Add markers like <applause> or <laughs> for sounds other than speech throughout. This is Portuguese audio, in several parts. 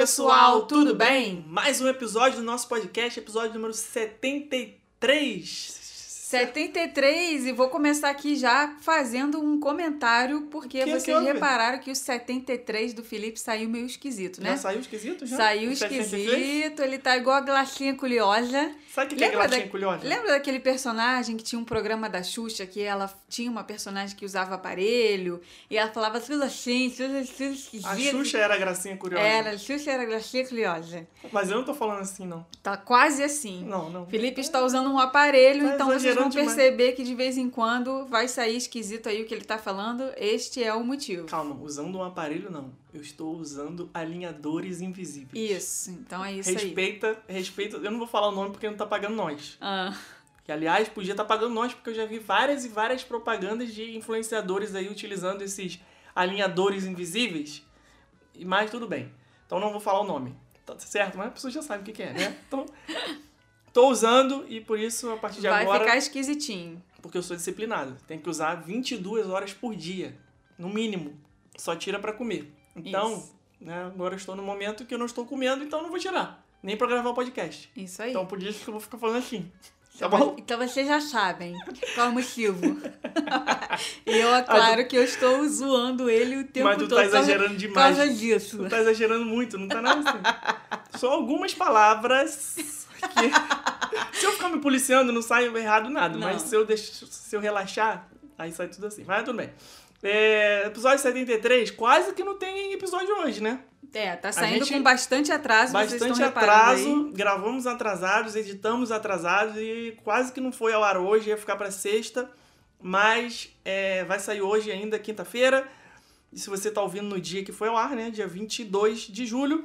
pessoal, tudo bem? Mais um episódio do nosso podcast, episódio número 73. 73, e vou começar aqui já fazendo um comentário, porque que vocês houve? repararam que o 73 do Felipe saiu meio esquisito, né? Já saiu esquisito já? Saiu O 73? esquisito, ele tá igual a glacinha culiosa. Sabe o que, que é Lembra glatinha da- culhosa? Lembra daquele personagem que tinha um programa da Xuxa, que ela tinha uma personagem que usava aparelho, e ela falava tudo assim, tudo, tudo esquisito. A Xuxa era a gracinha curiosa. Era, a Xuxa era glacinha culiosa. Mas eu não tô falando assim, não. Tá quase assim. Não, não. Felipe está usando um aparelho, Tá então vocês vão demais. perceber que de vez em quando vai sair esquisito aí o que ele tá falando. Este é o motivo. Calma, usando um aparelho, não. Eu estou usando alinhadores invisíveis. Isso, então é isso aí. Respeita, respeita. Eu não vou falar o nome porque não tá pagando nós. Ah, Que, aliás, podia estar pagando nós, porque eu já vi várias e várias propagandas de influenciadores aí utilizando esses alinhadores invisíveis. E Mas tudo bem. Então não vou falar o nome. Tá certo? Mas a pessoa já sabe o que, que é, né? Então, tô usando e por isso, a partir de vai agora, ficar esquisitinho. porque eu sou disciplinado, tem que usar 22 horas por dia, no mínimo. Só tira pra comer. Então, Isso. né, agora eu estou no momento que eu não estou comendo, então não vou tirar. Nem pra gravar o podcast. Isso aí. Então por isso que eu vou ficar falando assim. Tá Então, bom? Então vocês já sabem qual é o motivo. <laughs> e eu, é claro que eu estou zoando ele o tempo Mas tu todo. tá por causa- exagerando Por demais. causa disso. Tu tá exagerando muito, não tá nada assim. <laughs> Só algumas palavras que. <laughs> Se eu ficar me policiando, não sai errado nada. Não. Mas se eu, deixo, se eu relaxar, aí sai tudo assim. Mas tudo bem. É, episódio 73, quase que não tem episódio hoje, né? É, tá saindo gente- com bastante atraso, Bastante atraso, gravamos atrasados, editamos atrasados e quase que não foi ao ar hoje, ia ficar pra sexta, mas é, vai sair hoje ainda, quinta-feira. E se você tá ouvindo no dia que foi ao ar, né, dia 22 de julho,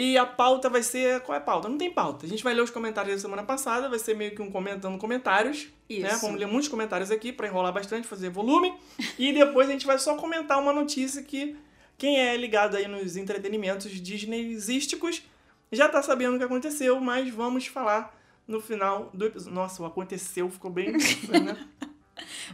e a pauta vai ser, qual é a pauta? Não tem pauta. A gente vai ler os comentários da semana passada, vai ser meio que um comentando comentários, né? Isso. Vamos ler muitos comentários aqui pra enrolar bastante, fazer volume, <laughs> e depois a gente vai só comentar uma notícia que quem é ligado aí nos entretenimentos disneysísticos já tá sabendo o que aconteceu, mas vamos falar no final do episódio. Nossa, o aconteceu ficou bem. né? <laughs>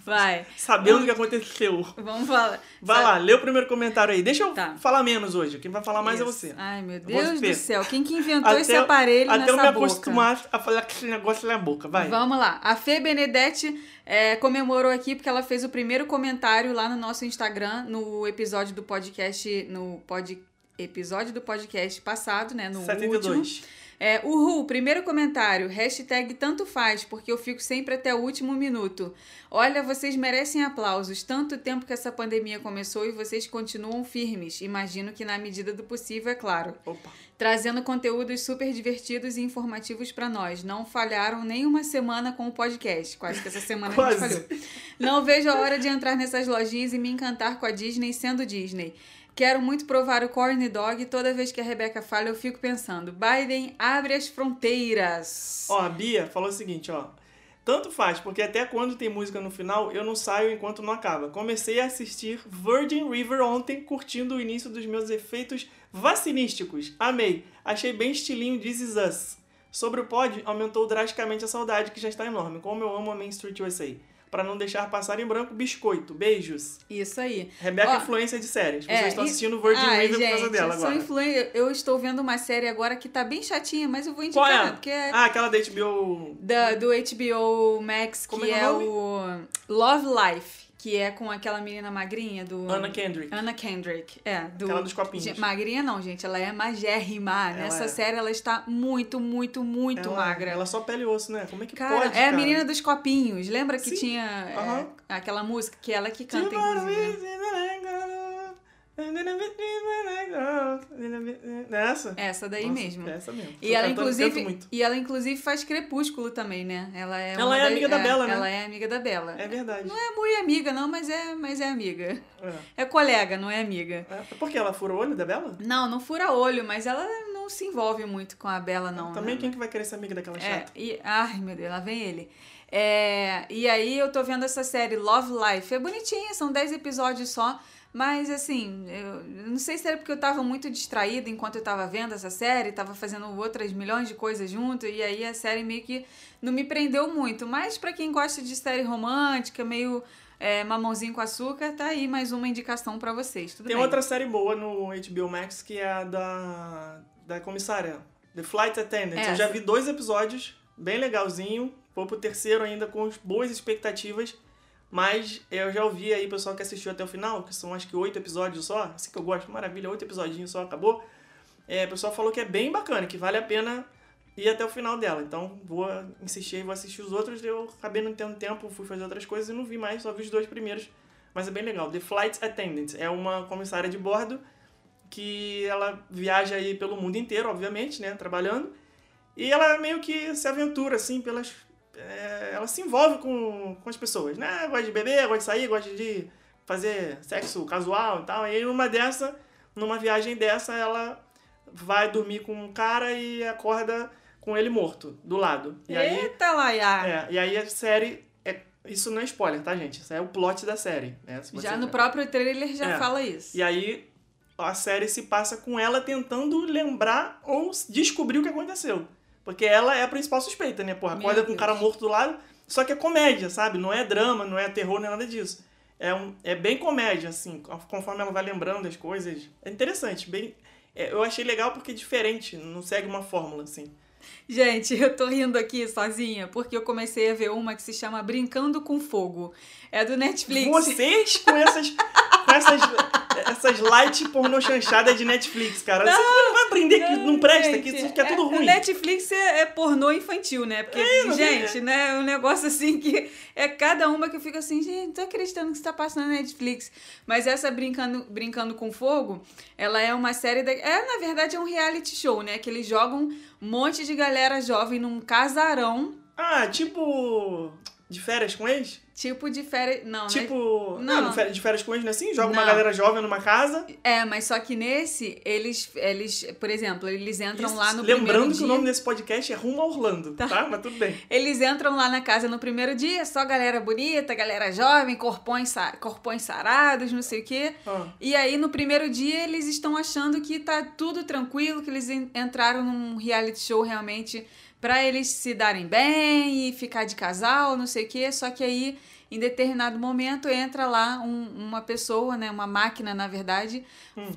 Vai, Sabendo o que aconteceu. vamos falar. Vai Sabe- lá, lê o primeiro comentário aí. Deixa eu Tá. falar menos hoje. Quem vai falar mais é Isso. você. Ai, meu. Deus do céu. Quem que inventou esse aparelho até nessa eu me boca? acostumar a falar com esse negócio na boca. Vai. Vamos lá. A Fê Benedetti é, comemorou aqui porque ela fez o primeiro comentário lá no nosso Instagram, no episódio do podcast, no pod, episódio do podcast passado, né? No último. 72. É, uhul, primeiro comentário, hashtag tanto faz, porque eu fico sempre até o último minuto. Olha, vocês merecem aplausos, tanto tempo que essa pandemia começou e vocês continuam firmes, imagino que na medida do possível, é claro. Opa. Trazendo conteúdos super divertidos e informativos pra nós. Não falharam nem uma semana com o podcast, quase que essa semana a gente falhou. Não vejo a hora de entrar nessas lojinhas e me encantar com a Disney sendo Disney. Quero muito provar o corn dog toda vez que a Rebeca fala eu fico pensando, Biden abre as fronteiras. Ó, a Bia falou o seguinte, ó. Tanto faz, porque até quando tem música no final, eu não saio enquanto não acaba. Comecei a assistir Virgin River ontem, curtindo o início dos meus efeitos vacinísticos. Amei. Achei bem estilinho This Is Us. Sobre o pod, aumentou drasticamente a saudade, que já está enorme. Como eu amo a Main Street USA. Pra não deixar passar em branco, biscoito. Beijos. Isso aí. Rebeca Ó, influência de séries. Vocês é, estão assistindo Virgin Ai, River por causa gente, dela agora. influen- Eu estou vendo uma série agora que tá bem chatinha, mas eu vou Qual indicar, é? porque é Ah, aquela da HBO... da, do HBO Max, Como que é é, nome? o Love Life, que é com aquela menina magrinha do... Anna Kendrick. Anna Kendrick, é. Do... Aquela dos copinhos. Magrinha não, gente, ela é magérrima. Ela Nessa é. série ela está muito, muito, muito ela, magra. Ela só pele e osso, né? Como é que Cara, pode, é a cara? menina dos copinhos. Lembra que Sim. tinha é, aquela música que ela que canta, inclusive? Essa? Essa daí Nossa, mesmo. Essa mesmo. E ela, cantando, inclusive, e ela, inclusive, faz Crepúsculo também, né? Ela é, Ela é das- amiga da Bella, né? Ela é amiga da Bella. É verdade. Não é muito amiga, não, mas é, mas é amiga. É. É colega, não é amiga. É. Por que ela fura o olho da Bela? Não, não fura olho, mas ela não se envolve muito com a Bella, não. Também né? quem que vai querer ser amiga daquela É, chata? e, ai, meu Deus, lá vem ele. É, e aí eu tô vendo essa série Love Life. É bonitinha, são 10 episódios só. Mas assim, eu não sei se era porque eu tava muito distraída enquanto eu tava vendo essa série, tava fazendo outras milhões de coisas junto, e aí a série meio que não me prendeu muito. Mas pra quem gosta de série romântica, meio é, Mamãozinho com Açúcar, tá aí mais uma indicação pra vocês. Tudo Tem bem. outra série boa no HBO Max que é a da, da comissária, The Flight Attendant. É. Eu já vi dois episódios, bem legalzinho. Vou pro terceiro ainda com boas expectativas. Mas eu já ouvi aí o pessoal que assistiu até o final, que são acho que oito episódios só. Assim que eu gosto, maravilha, oito episodinhos só, acabou. É, o pessoal falou que é bem bacana, que vale a pena ir até o final dela. Então vou insistir e vou assistir os outros. Eu acabei não tendo tempo, fui fazer outras coisas e não vi mais, só vi os dois primeiros. Mas é bem legal. The Flight Attendant é uma comissária de bordo que ela viaja aí pelo mundo inteiro, obviamente, né, trabalhando. E ela meio que se aventura, assim, pelas... é, ela se envolve com, com as pessoas, né? Gosta de beber, gosta de sair, gosta de fazer sexo casual e tal. E aí, numa dessa, numa viagem dessa, ela vai dormir com um cara e acorda com ele morto, do lado. E aí, Eita, Laia! é, e aí a série... É, isso não é spoiler, tá, gente? Isso é o plot da série. Né? Já no ver. próprio trailer já É. fala isso. E aí a série se passa com ela tentando lembrar ou descobrir o que aconteceu. Porque ela é a principal suspeita, né? Porra, Meu acorda com um cara morto do lado. Só que é comédia, sabe? Não é drama, não é terror, nem nada disso. É, um, é bem comédia, assim, conforme ela vai lembrando das coisas. É interessante, bem. é, eu achei legal porque é diferente, não segue uma fórmula, assim. Gente, eu tô rindo aqui sozinha porque eu comecei a ver uma que se chama Brincando com Fogo. É do Netflix. Vocês com essas. com essas. <laughs> essas light pornô chanchada de Netflix, cara. Você não vai aprender que não presta, que, Gente, que é tudo O ruim. Netflix é, é pornô infantil, né? Porque, não gente, né? É um negócio assim que é cada uma que eu fico assim, gente, não tô acreditando que você tá passando na Netflix. Mas essa Brincando, Brincando com Fogo, ela é uma série. Da, é, na verdade, é um reality show, né? Que eles jogam um monte de galera jovem num casarão, Ah, tipo. De férias com ex? Tipo de férias. Não, né? Tipo. Não. Não, de férias- com ex não é assim? Joga uma Não. galera jovem numa casa. É, mas só que nesse, eles, eles por exemplo, eles entram Isso, lá no Lembrando primeiro que dia. o nome desse podcast é Rumo a Orlando, tá? Mas tudo bem. Eles entram lá na casa no primeiro dia, só galera bonita, galera jovem, corpões, corpões sarados, não sei o quê. Ah. E aí, no primeiro dia, eles estão achando que tá tudo tranquilo, que eles en- entraram num reality show realmente pra eles se darem bem e ficar de casal, não sei o quê. Só que aí, em determinado momento, entra lá um- uma pessoa, né? Uma máquina, na verdade.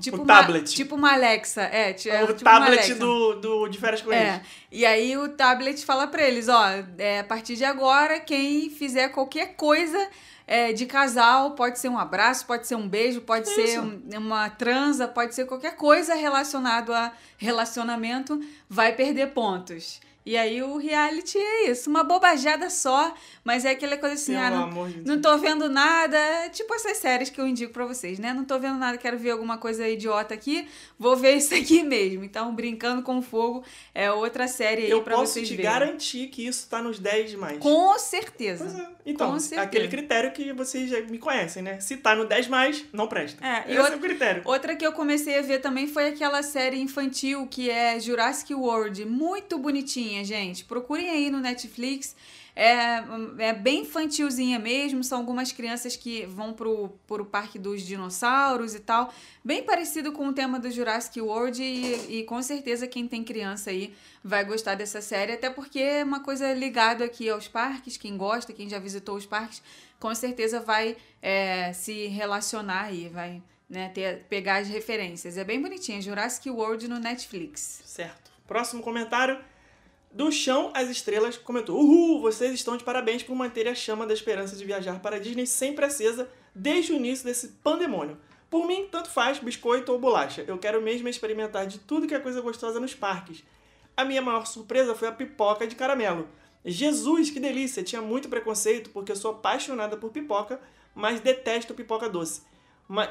tipo um uma, tablet. Tipo uma Alexa. É, é o tipo tablet do, do de férias com É, e aí o tablet fala pra eles, ó, é, a partir de agora, quem fizer qualquer coisa é, de casal, pode ser um abraço, pode ser um beijo, pode ser um- uma transa, pode ser qualquer coisa relacionado a relacionamento, vai perder pontos. E aí o reality é isso, uma bobajada só, mas é aquela coisa assim, Pelo ah, não, de não tô vendo nada, é tipo essas séries que eu indico pra vocês, né? Não tô vendo nada, quero ver alguma coisa idiota aqui, vou ver isso aqui <laughs> mesmo. Então, Brincando com Fogo é outra série aí Eu pra posso vocês te verem. garantir que isso tá nos 10 mais. Com certeza. Pois é. Então, Com certeza. aquele critério que vocês já me conhecem, né? Se tá no 10 mais, não presta. É, Esse outra- é o critério. Outra que eu comecei a ver também foi aquela série infantil que é Jurassic World. Muito bonitinha, gente. Procurem aí no Netflix. É, é bem infantilzinha mesmo. São algumas crianças que vão pro, pro Parque dos Dinossauros e tal. Bem parecido com o tema do Jurassic World. E, e com certeza quem tem criança aí vai gostar dessa série. Até porque é uma coisa ligada aqui aos parques. Quem gosta, quem já visitou os parques, com certeza vai é, se relacionar aí. Vai né, ter, pegar as referências. É bem bonitinha. Jurassic World no Netflix. Certo. Próximo comentário. Do chão às estrelas comentou: Uhul, vocês estão de parabéns por manterem a chama da esperança de viajar para a Disney sempre acesa desde o início desse pandemônio. Por mim, tanto faz biscoito ou bolacha. Eu quero mesmo experimentar de tudo que é coisa gostosa nos parques. A minha maior surpresa foi a pipoca de caramelo. Jesus, que delícia! Tinha muito preconceito porque eu sou apaixonada por pipoca, mas detesto pipoca doce. Mas.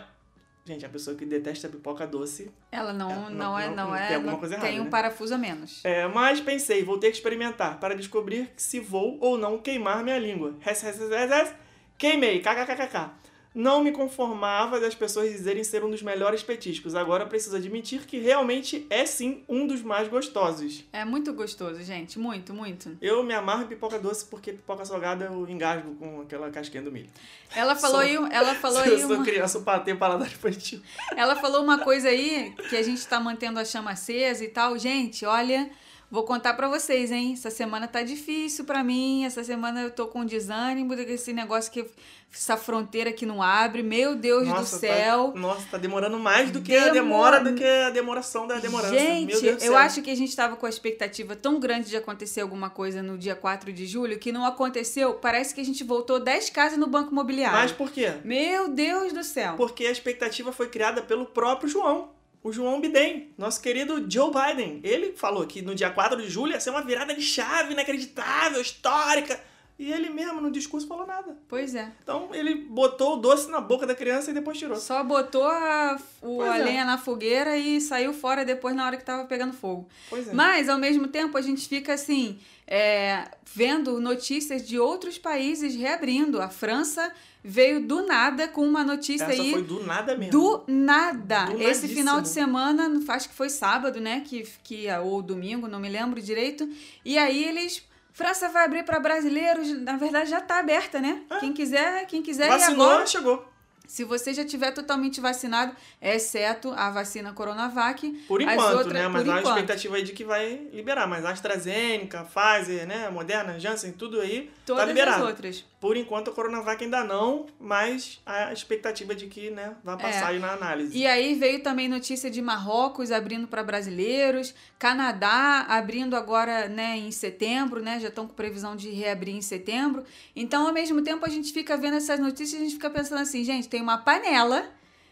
Gente, a pessoa que detesta pipoca doce Ela não, É, não, não- é, não- não, tem é. alguma não- coisa tem errada, um né? parafuso a menos. É, mas pensei, vou ter que experimentar para descobrir se vou ou não queimar minha língua. Res, res, res, res, res. Queimei, kkkk. Não me conformava das pessoas dizerem ser um dos melhores petiscos. Agora preciso admitir que realmente é sim um dos mais gostosos. É muito gostoso, gente. Muito, muito. Eu me amarro em pipoca doce porque pipoca salgada eu engasgo com aquela casquinha do milho. Ela <laughs> falou Sou- aí, ela <laughs> falou eu aí sou uma, criança, eu tenho paladar infantil. ela falou uma coisa aí que a gente tá mantendo a chama acesa e tal. Gente, olha, Vou contar pra vocês, hein? Essa semana tá difícil pra mim. Essa semana eu tô com desânimo desse negócio que essa fronteira que não abre. Meu Deus Nossa, do céu. Tá, nossa, tá demorando mais do que a demora do que a demoração da demorança. Meu Gente, Deus do eu acho que a gente tava com a expectativa tão grande de acontecer alguma coisa no dia 4 de julho que não aconteceu. Parece que a gente voltou 10 casas no Banco Imobiliário. Mas por quê? Meu Deus do céu. Porque a expectativa foi criada pelo próprio João. O João Biden, nosso querido Joe Biden. Ele falou que no dia 4 de julho ia ser uma virada de chave inacreditável, histórica. E ele mesmo no discurso falou nada. Pois é. Então ele botou o doce na boca da criança e depois tirou. Só botou a, o, a é. lenha na fogueira e saiu fora depois na hora que tava pegando fogo. Pois é. Mas, ao mesmo tempo, a gente fica assim, é, vendo notícias de outros países reabrindo. A França veio do nada com uma notícia Essa aí. foi do nada mesmo. Do nada. Do Esse nadíssimo. final de semana, acho que foi sábado, né? Que, que, ou domingo, não me lembro direito. E aí eles. França vai abrir para brasileiros, na verdade já tá aberta, né? É. Quem quiser, quem quiser Vacinou, agora. chegou. Se você já tiver totalmente vacinado, exceto a vacina Coronavac. Por enquanto, outras- né? Mas há uma enquanto. expectativa aí de que vai liberar. Mas a AstraZeneca, Pfizer, né? Moderna, Janssen, tudo aí Todas tá liberado. as outras. Por enquanto a Coronavac ainda não, mas a expectativa de que, né, vai passar aí na análise. É. E aí veio também notícia de Marrocos abrindo para brasileiros, Canadá abrindo agora, né, em setembro, né? Já estão com previsão de reabrir em setembro. Então, ao mesmo tempo, a gente fica vendo essas notícias e a gente fica pensando assim, gente, tem uma panela,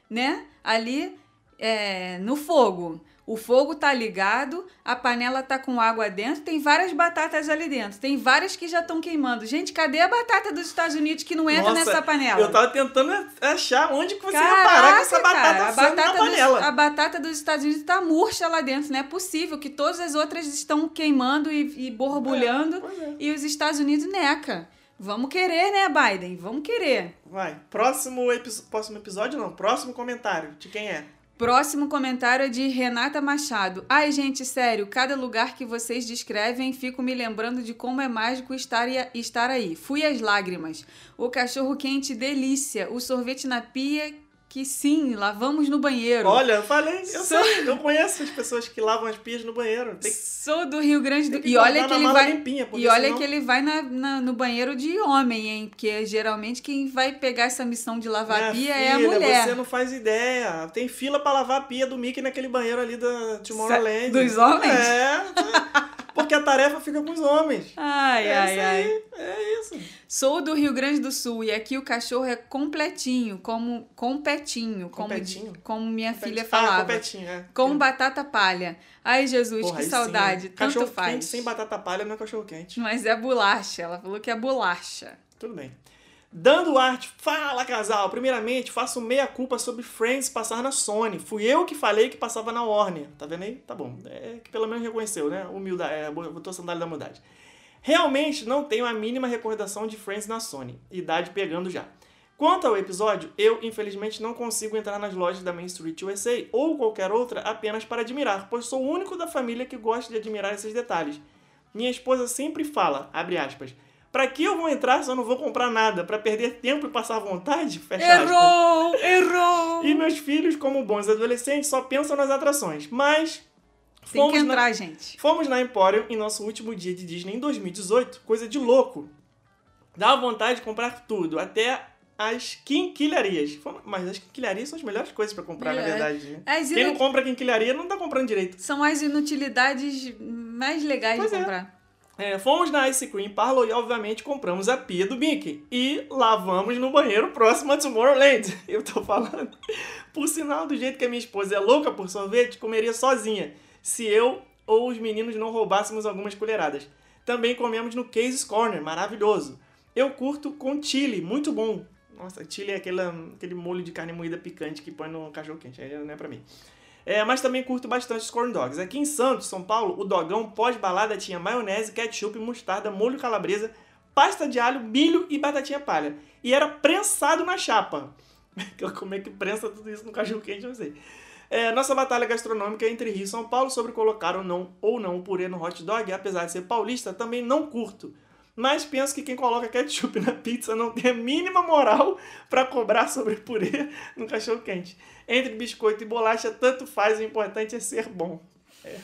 né, ali é, no fogo. O fogo tá ligado, a panela tá com água dentro, tem várias batatas ali dentro. Tem várias que já estão queimando. Gente, cadê a batata dos Estados Unidos que não entra Nossa, nessa panela? Eu tava tentando achar onde que você ia parar com essa batata cara, a batata, na panela. Dos, a batata dos Estados Unidos tá murcha lá dentro. Não é possível que todas as outras estão queimando e, e borbulhando É, é. e os Estados Unidos neca. Vamos querer, né, Biden? Vamos querer. Vai. Próximo, epi- próximo episódio, não. Próximo comentário. De quem é? Próximo comentário é de Renata Machado. Ai, gente, sério, cada lugar que vocês descrevem, fico me lembrando de como é mágico estar, estar aí. Fui às lágrimas. O cachorro quente, delícia. O sorvete na pia, que sim, lavamos no banheiro. Olha, eu falei, eu Sou- sei, eu conheço as pessoas que lavam as pias no banheiro. Tem que, Sou do Rio Grande do E olha que ele vai. limpinha, E olha senão- que ele vai na, na- no banheiro de homem, hein? Porque geralmente quem vai pegar essa missão de lavar Minha a pia é a filha, mulher. Você não faz ideia. Tem fila pra lavar a pia do Mickey naquele banheiro ali da Tomorrowland. Dos homens? É. Porque a tarefa fica com os homens. Ai, é ai, isso ai. aí. É isso. Sou do Rio Grande do Sul e aqui o cachorro é completinho, como competinho, como, Competinho? como minha filha Ah, falava. competinho, é. com batata palha. Ai, Jesus, Porra, que aí sim, saudade. né? Tanto Cachorro faz. quente sem batata palha não é cachorro quente. Mas é bolacha. Ela falou que é bolacha. Tudo bem. Dando arte, fala casal. Primeiramente, faço meia culpa sobre Friends passar na Sony. Fui eu que falei que passava na Warner. Tá vendo aí? Tá bom. É que pelo menos reconheceu, né? Humildade, é, botou a sandália da humildade. Realmente não tenho a mínima recordação de Friends na Sony. Idade pegando já. Quanto ao episódio, eu infelizmente não consigo entrar nas lojas da Main Street USA ou qualquer outra apenas para admirar, pois sou o único da família que gosta de admirar esses detalhes. Minha esposa sempre fala, abre aspas, pra que eu vou entrar se eu não vou comprar nada? Pra perder tempo e passar vontade? Fecha aspas. Errou! Errou! E meus filhos, como bons adolescentes, só pensam nas atrações. Mas Tem que fomos na- entrar, gente. Fomos na Emporium em nosso último dia de Disney em 2018, coisa de louco. Dá vontade de comprar tudo, até as quinquilharias. Mas as quinquilharias são as melhores coisas pra comprar, na É. verdade. Né? As Quem não inu- compra quinquilharia não tá comprando direito. São as inutilidades mais legais Pois de é. comprar. É, fomos na Ice Cream Parlor e, obviamente, compramos a pia do Mickey. E lavamos no banheiro próximo a Tomorrowland. <laughs> Eu tô falando. Por sinal, do jeito que a minha esposa é louca por sorvete, comeria sozinha. Se eu ou os meninos não roubássemos algumas colheradas. Também comemos no Case's Corner, maravilhoso. Eu curto com chili, muito bom. Nossa, chili é aquele, aquele molho de carne moída picante que põe no cachorro quente. Aí não é pra mim. É, mas também curto bastante os corn dogs. Aqui em Santos, São Paulo, o dogão pós-balada tinha maionese, ketchup, mostarda, molho calabresa, pasta de alho, milho e batatinha palha. E era prensado na chapa. <laughs> Como é que prensa tudo isso no cachorro quente, não sei. É, nossa batalha gastronômica é entre Rio e São Paulo sobre colocar ou não, ou não o purê no hot dog, apesar de ser paulista, também não curto. Mas penso que quem coloca ketchup na pizza não tem a mínima moral para cobrar sobre purê no cachorro quente. Entre biscoito e bolacha, tanto faz, o importante é ser bom. É.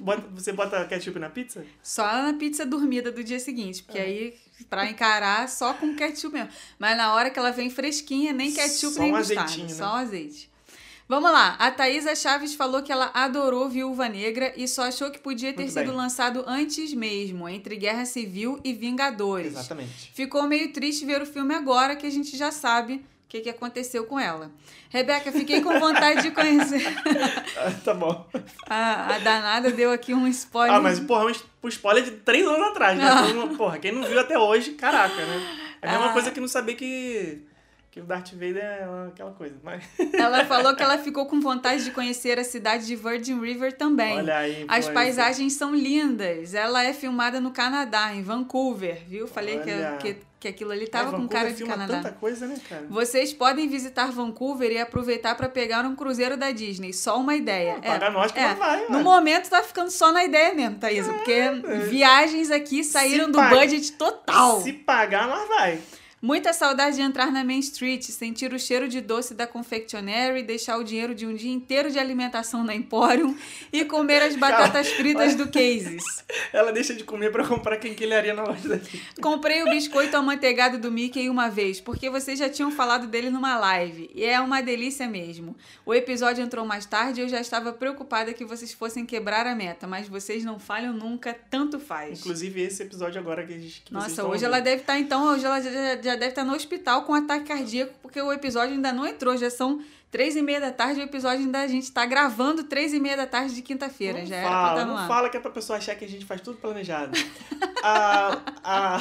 Bota- você bota ketchup na pizza? Só na pizza dormida do dia seguinte, porque aí, pra encarar, só com ketchup mesmo. Mas na hora que ela vem fresquinha, nem ketchup, Só nem um mostarda. azeitinho, né? Só um azeite. Vamos lá, a Thaisa Chaves falou que ela adorou Viúva Negra e só achou que podia ter Muito sido bem. lançado antes mesmo, entre Guerra Civil e Vingadores. Exatamente. Ficou meio triste ver o filme agora que a gente já sabe o que, que aconteceu com ela. Rebeca, fiquei com vontade de conhecer. Ah, <laughs> tá bom. A, a danada deu aqui um spoiler. Ah, mas, porra, um spoiler de três anos atrás, né? Ah. Porra, quem não viu até hoje, caraca, né? É a mesma Ah. coisa que não saber que, que o Darth Vader é aquela coisa. Mas, <laughs> Ela falou que ela ficou com vontade de conhecer a cidade de Virgin River também. olha aí. As paisagens são lindas. Ela é filmada no Canadá, em Vancouver, viu? Falei que, Olha. que, que aquilo ali tava com Vancouver cara de Canadá. tanta coisa, né, cara? Vocês podem visitar Vancouver e aproveitar para pegar um cruzeiro da Disney. Só uma ideia. Pô, paga nós que não vai, No ué. momento tá ficando só na ideia mesmo, Thaisa. Porque viagens aqui saíram do paga- budget total. Se pagar, nós vai. Muita saudade de entrar na Main Street, sentir o cheiro de doce da Confectionery, deixar o dinheiro de um dia inteiro de alimentação na Emporium e comer as batatas fritas do Cases. <laughs> Ela deixa de comer pra comprar quinquilharia na loja daqui. Comprei o biscoito amanteigado do Mickey uma vez, porque vocês já tinham falado dele numa live. E é uma delícia mesmo. O episódio entrou mais tarde e eu já estava preocupada que vocês fossem quebrar a meta, mas vocês não falham nunca, tanto faz. Inclusive, esse episódio agora que, a gente- que Nossa, hoje ela ouvindo. deve estar, então, hoje ela já, já deve estar no hospital com ataque cardíaco, porque o episódio ainda não entrou, já são três e meia da tarde, o episódio ainda a gente tá gravando três e meia da tarde de quinta-feira, Não já era pra fala, estar no não ar. fala que é pra pessoa achar que a gente faz tudo planejado. <laughs> a, a,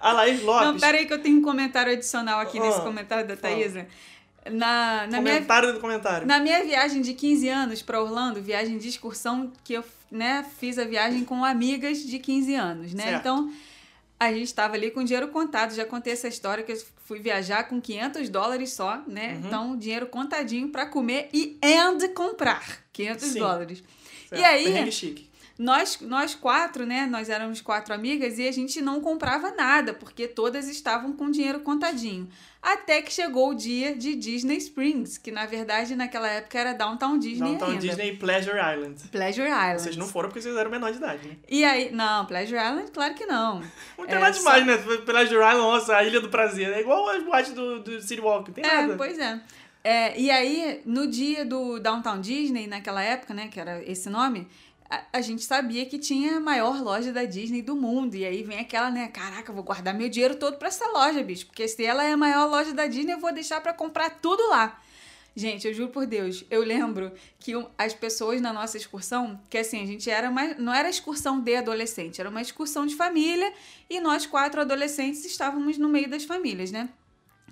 a Laís Lopes. Não, pera aí que eu tenho um comentário adicional aqui nesse Ah, comentário da fala. Thaisa. Na, na, minha, comentário do comentário. na minha viagem de 15 anos para Orlando, viagem de excursão, que eu né, fiz a viagem com amigas de 15 anos, né? Certo. Então, a gente estava ali com dinheiro contado. Já contei essa história que eu fui viajar com 500 dólares só, né? Uhum. Então, dinheiro contadinho para comer e and comprar 500 Sim. dólares. Certo, E aí. Nós, nós quatro, né? Nós éramos quatro amigas e a gente não comprava nada, porque todas estavam com dinheiro contadinho. Até que chegou o dia de Disney Springs, que na verdade naquela época era Downtown Disney Downtown ainda. Disney e Pleasure Island. Pleasure Island. Vocês não foram porque vocês eram menor de idade, né? E aí, não, Pleasure Island, claro que não. Não tem É, nada só- demais, né? Pleasure Island, nossa, a Ilha do Prazer. É igual as boates do, do City Walk, não tem É, nada. pois é. É, E aí, no dia do Downtown Disney, naquela época, né, que era esse nome, a, gente sabia que tinha a maior loja da Disney do mundo. E aí vem aquela, né, caraca, eu vou guardar meu dinheiro todo pra essa loja, bicho. Porque se ela é a maior loja da Disney, eu vou deixar pra comprar tudo lá. Gente, eu juro por Deus, eu lembro que as pessoas na nossa excursão, que assim, a gente era mais, não era excursão de adolescente, era uma excursão de família e nós quatro adolescentes estávamos no meio das famílias, né?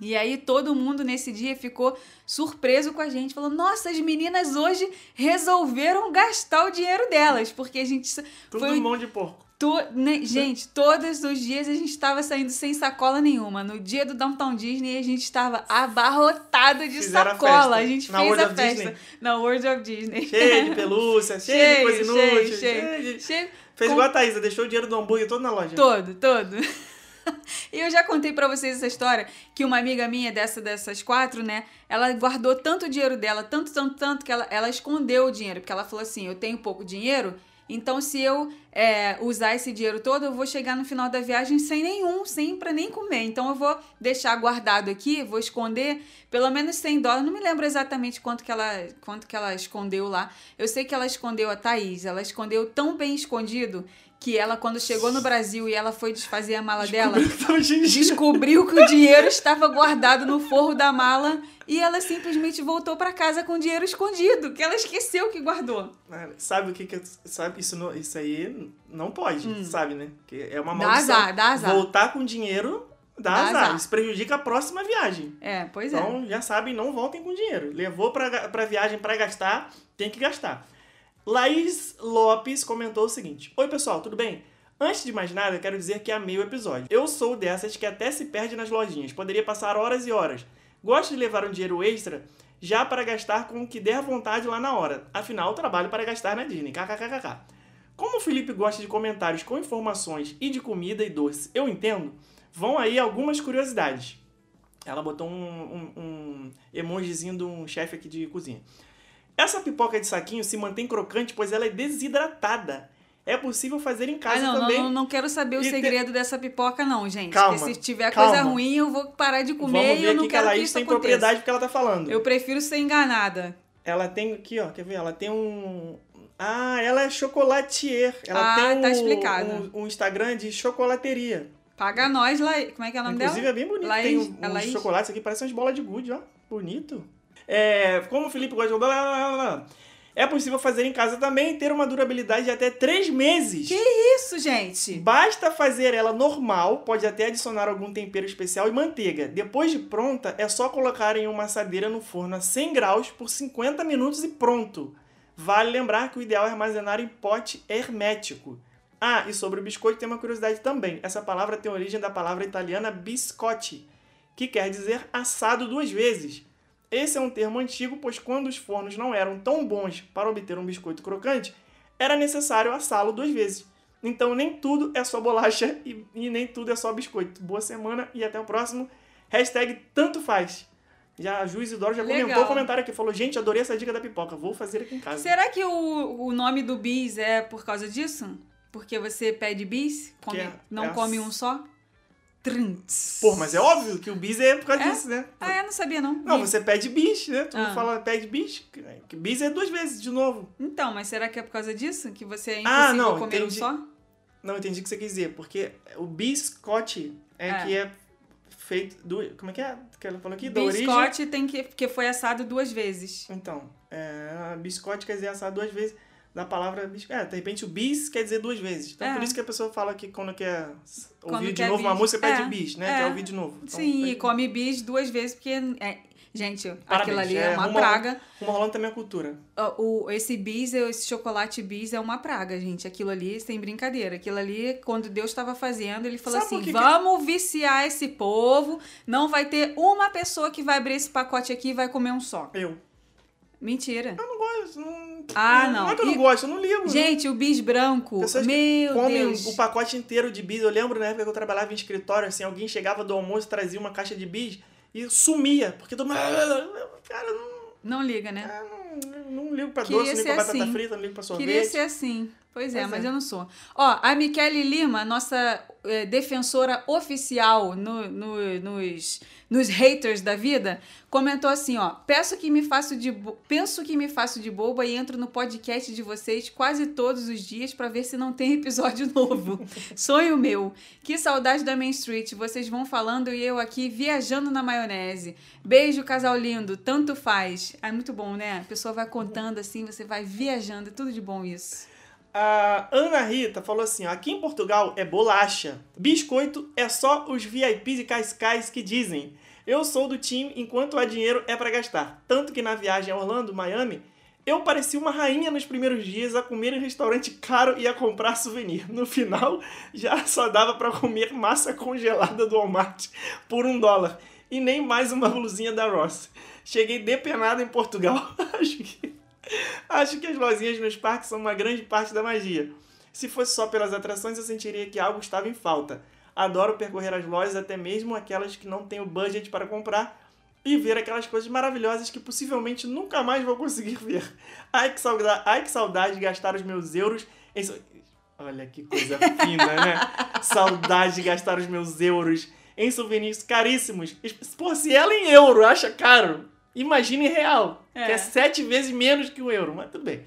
E aí todo mundo nesse dia ficou surpreso com a gente, falou: "Nossa, as meninas hoje resolveram gastar o dinheiro delas, porque a gente Tudo foi mão de porco. To- né, gente, todos os dias a gente estava saindo sem sacola nenhuma. No dia do Downtown Disney a gente estava abarrotado de Fizeram a sacola. festa A gente na fez World a festa Disney. na World of Disney. Cheio de <laughs> pelúcia, cheio, de coisa inútil. cheio, cheio de- cheio. Fez Com- igual a Thaisa, deixou o dinheiro do hambúrguer todo na loja. Todo, todo. <laughs> <laughs> E eu já contei pra vocês essa história que uma amiga minha dessa dessas quatro, né? Ela guardou tanto dinheiro dela, tanto, tanto, tanto, que ela, ela escondeu o dinheiro. Porque ela falou assim: eu tenho pouco dinheiro, então se eu é, usar esse dinheiro todo, eu vou chegar no final da viagem sem nenhum, sem pra nem comer. Então eu vou deixar guardado aqui, vou esconder pelo menos 100 dólares. Não me lembro exatamente quanto que ela, quanto que ela escondeu lá. Eu sei que ela escondeu a Thaís, ela escondeu tão bem escondido que ela, quando chegou no Brasil e ela foi desfazer a mala dela, Tava cheio de dinheiro. descobriu que o <laughs> dinheiro estava guardado no forro da mala e ela simplesmente voltou para casa com o dinheiro escondido, que ela esqueceu que guardou. Mano, Sabe o que que... Sabe, isso, não- isso aí não pode, sabe, né? Que é uma Hum. Dá maldição. azar, dá azar. Voltar com dinheiro dá, Dá azar. azar. Isso prejudica a próxima viagem. É, pois é. Então, já sabem, não voltem com dinheiro. Levou pra, pra viagem pra gastar, tem que gastar. Laís Lopes comentou o seguinte: Oi, pessoal, tudo bem? Antes de mais nada, quero dizer que amei o episódio. Eu sou dessas que até se perde nas lojinhas. Poderia passar horas e horas. Gosto de levar um dinheiro extra já para gastar com o que der vontade lá na hora. Afinal, trabalho para gastar na Disney. KKKKK. Como o Felipe gosta de comentários com informações e de comida e doce, eu entendo, vão aí algumas curiosidades. Ela botou um, um, um emojizinho de um chefe aqui de cozinha. Essa pipoca de saquinho se mantém crocante, pois ela é desidratada. É possível fazer em casa Ah, não, também. não, não quero saber o E te- segredo dessa pipoca, não, gente. Calma, Porque se tiver calma. coisa ruim, eu vou parar de comer Vamos e ver eu não aqui que quero que Laís isso tem aconteça. propriedade porque ela tá falando. Eu prefiro ser enganada. Ela tem aqui, ó, quer ver? Ela tem um. Ah, ela é chocolatier. Ela Ah, tem um, tá explicado. um, um Instagram de chocolateria. Paga nós, Laís. Como é que é o nome Inclusive dela? é bem bonito. Laís? tem É uns Laís? chocolates aqui, parecem umas bolas de gude, ó. Bonito. É, como o Felipe gosta de blá, blá, blá, blá, é possível fazer em casa também e ter uma durabilidade de até 3 meses. Que isso, gente? Basta fazer ela normal, pode até adicionar algum tempero especial e manteiga. Depois de pronta, é só colocar em uma assadeira no forno a 100 graus por 50 minutos e pronto. Vale lembrar que o ideal é armazenar em pote hermético. Ah, e sobre o biscoito tem uma curiosidade também. Essa palavra tem origem da palavra italiana biscotti, que quer dizer assado duas vezes. Esse é um termo antigo, pois quando os fornos não eram tão bons para obter um biscoito crocante, era necessário assá-lo duas vezes. Então nem tudo é só bolacha e, e nem tudo é só biscoito. Boa semana e até o próximo. Hashtag tanto faz. Já a Ju Isidoro já Legal. comentou o comentário aqui. Falou, gente, adorei essa dica da pipoca. Vou fazer aqui em casa. Será que o, o nome do bis é por causa disso? Porque você pede bis, come- é- não é come a- um só? Trunts. Pô, mas é óbvio que o bis é por causa É? disso, né? Ah, eu não sabia, não. Não, Bis. você pede bis, né? Tu Ah. fala pede bis. Que bis é duas vezes, de novo. Então, mas será que é por causa disso? Que você é Ah, impossível não, comer um entendi. só? Não, entendi o que você quis dizer. Porque o biscote é, É. que é feito... Do, como é que é? Que ela falou aqui? Da origem... Biscote tem que, porque foi assado duas vezes. Então, é, biscote quer dizer assar duas vezes. Da palavra bis... É, de repente o bis quer dizer duas vezes. Então, É. por isso que a pessoa fala que quando quer Quando ouvir de quer novo uma bis. música, pede É, bis, né? é. Quer ouvir de novo. Então, Sim, foi- e come bis duas vezes, porque. é- gente, aquilo Parabéns, ali é, é, uma praga. Rumo rolando também a cultura. Ó, O, esse bis, esse chocolate bis é uma praga, gente. Aquilo ali, sem brincadeira. Aquilo ali, quando Deus estava fazendo, ele falou Sabe assim: que que- vamos viciar esse povo. Não vai ter uma pessoa que vai abrir esse pacote aqui e vai comer um só. Eu. Mentira. Eu não gosto. Não, Ah, não. não. Não é que eu não E- gosto, eu não ligo. Gente, o bis branco. Pessoas que Meu comem Deus. o pacote inteiro de bis. Eu lembro na época que eu trabalhava em escritório, assim, alguém chegava do almoço, trazia uma caixa de bis e sumia. Porque todo mundo. Cara, não, Não liga, né? ah, não, não ligo pra Queria doce, não ligo pra batata assim. frita, não ligo pra sorvete. Queria ser assim. Pois é, Pois mas é. eu não sou. Ó, a Michele Lima, nossa eh, defensora oficial no- no- nos, nos haters da vida, comentou assim, ó. Peço que me faço de penso que me faço de boba e entro no podcast de vocês quase todos os dias pra ver se não tem episódio novo. Sonho meu. Que saudade da Main Street. Vocês vão falando e eu aqui viajando na maionese. Beijo, casal lindo. Tanto faz. É muito bom, né? A pessoa vai contando assim, você vai viajando. É tudo de bom isso. A Ana Rita falou assim: ó, aqui em Portugal é bolacha. Biscoito é só os VIPs e cascais que dizem. Eu sou do time enquanto há dinheiro é pra gastar. Tanto que na viagem a Orlando, Miami, eu parecia uma rainha nos primeiros dias a comer em restaurante caro e a comprar souvenir. No final, já só dava pra comer massa congelada do Walmart por um dólar. E nem mais uma blusinha da Ross. Cheguei depenado em Portugal. <laughs> Acho que. Acho que as lojinhas nos parques são uma grande parte da magia. Se fosse só pelas atrações, eu sentiria que algo estava em falta. Adoro percorrer as lojas, até mesmo aquelas que não tenho budget para comprar, e ver aquelas coisas maravilhosas que possivelmente nunca mais vou conseguir ver. Ai que saudade, ai, que saudade de gastar os meus euros em... Olha que coisa fina, né? <laughs> saudade de gastar os meus euros em souvenirs caríssimos. Pô, se ela em euro acha caro, imagine real. É. Que é sete vezes menos que um euro, mas tudo bem.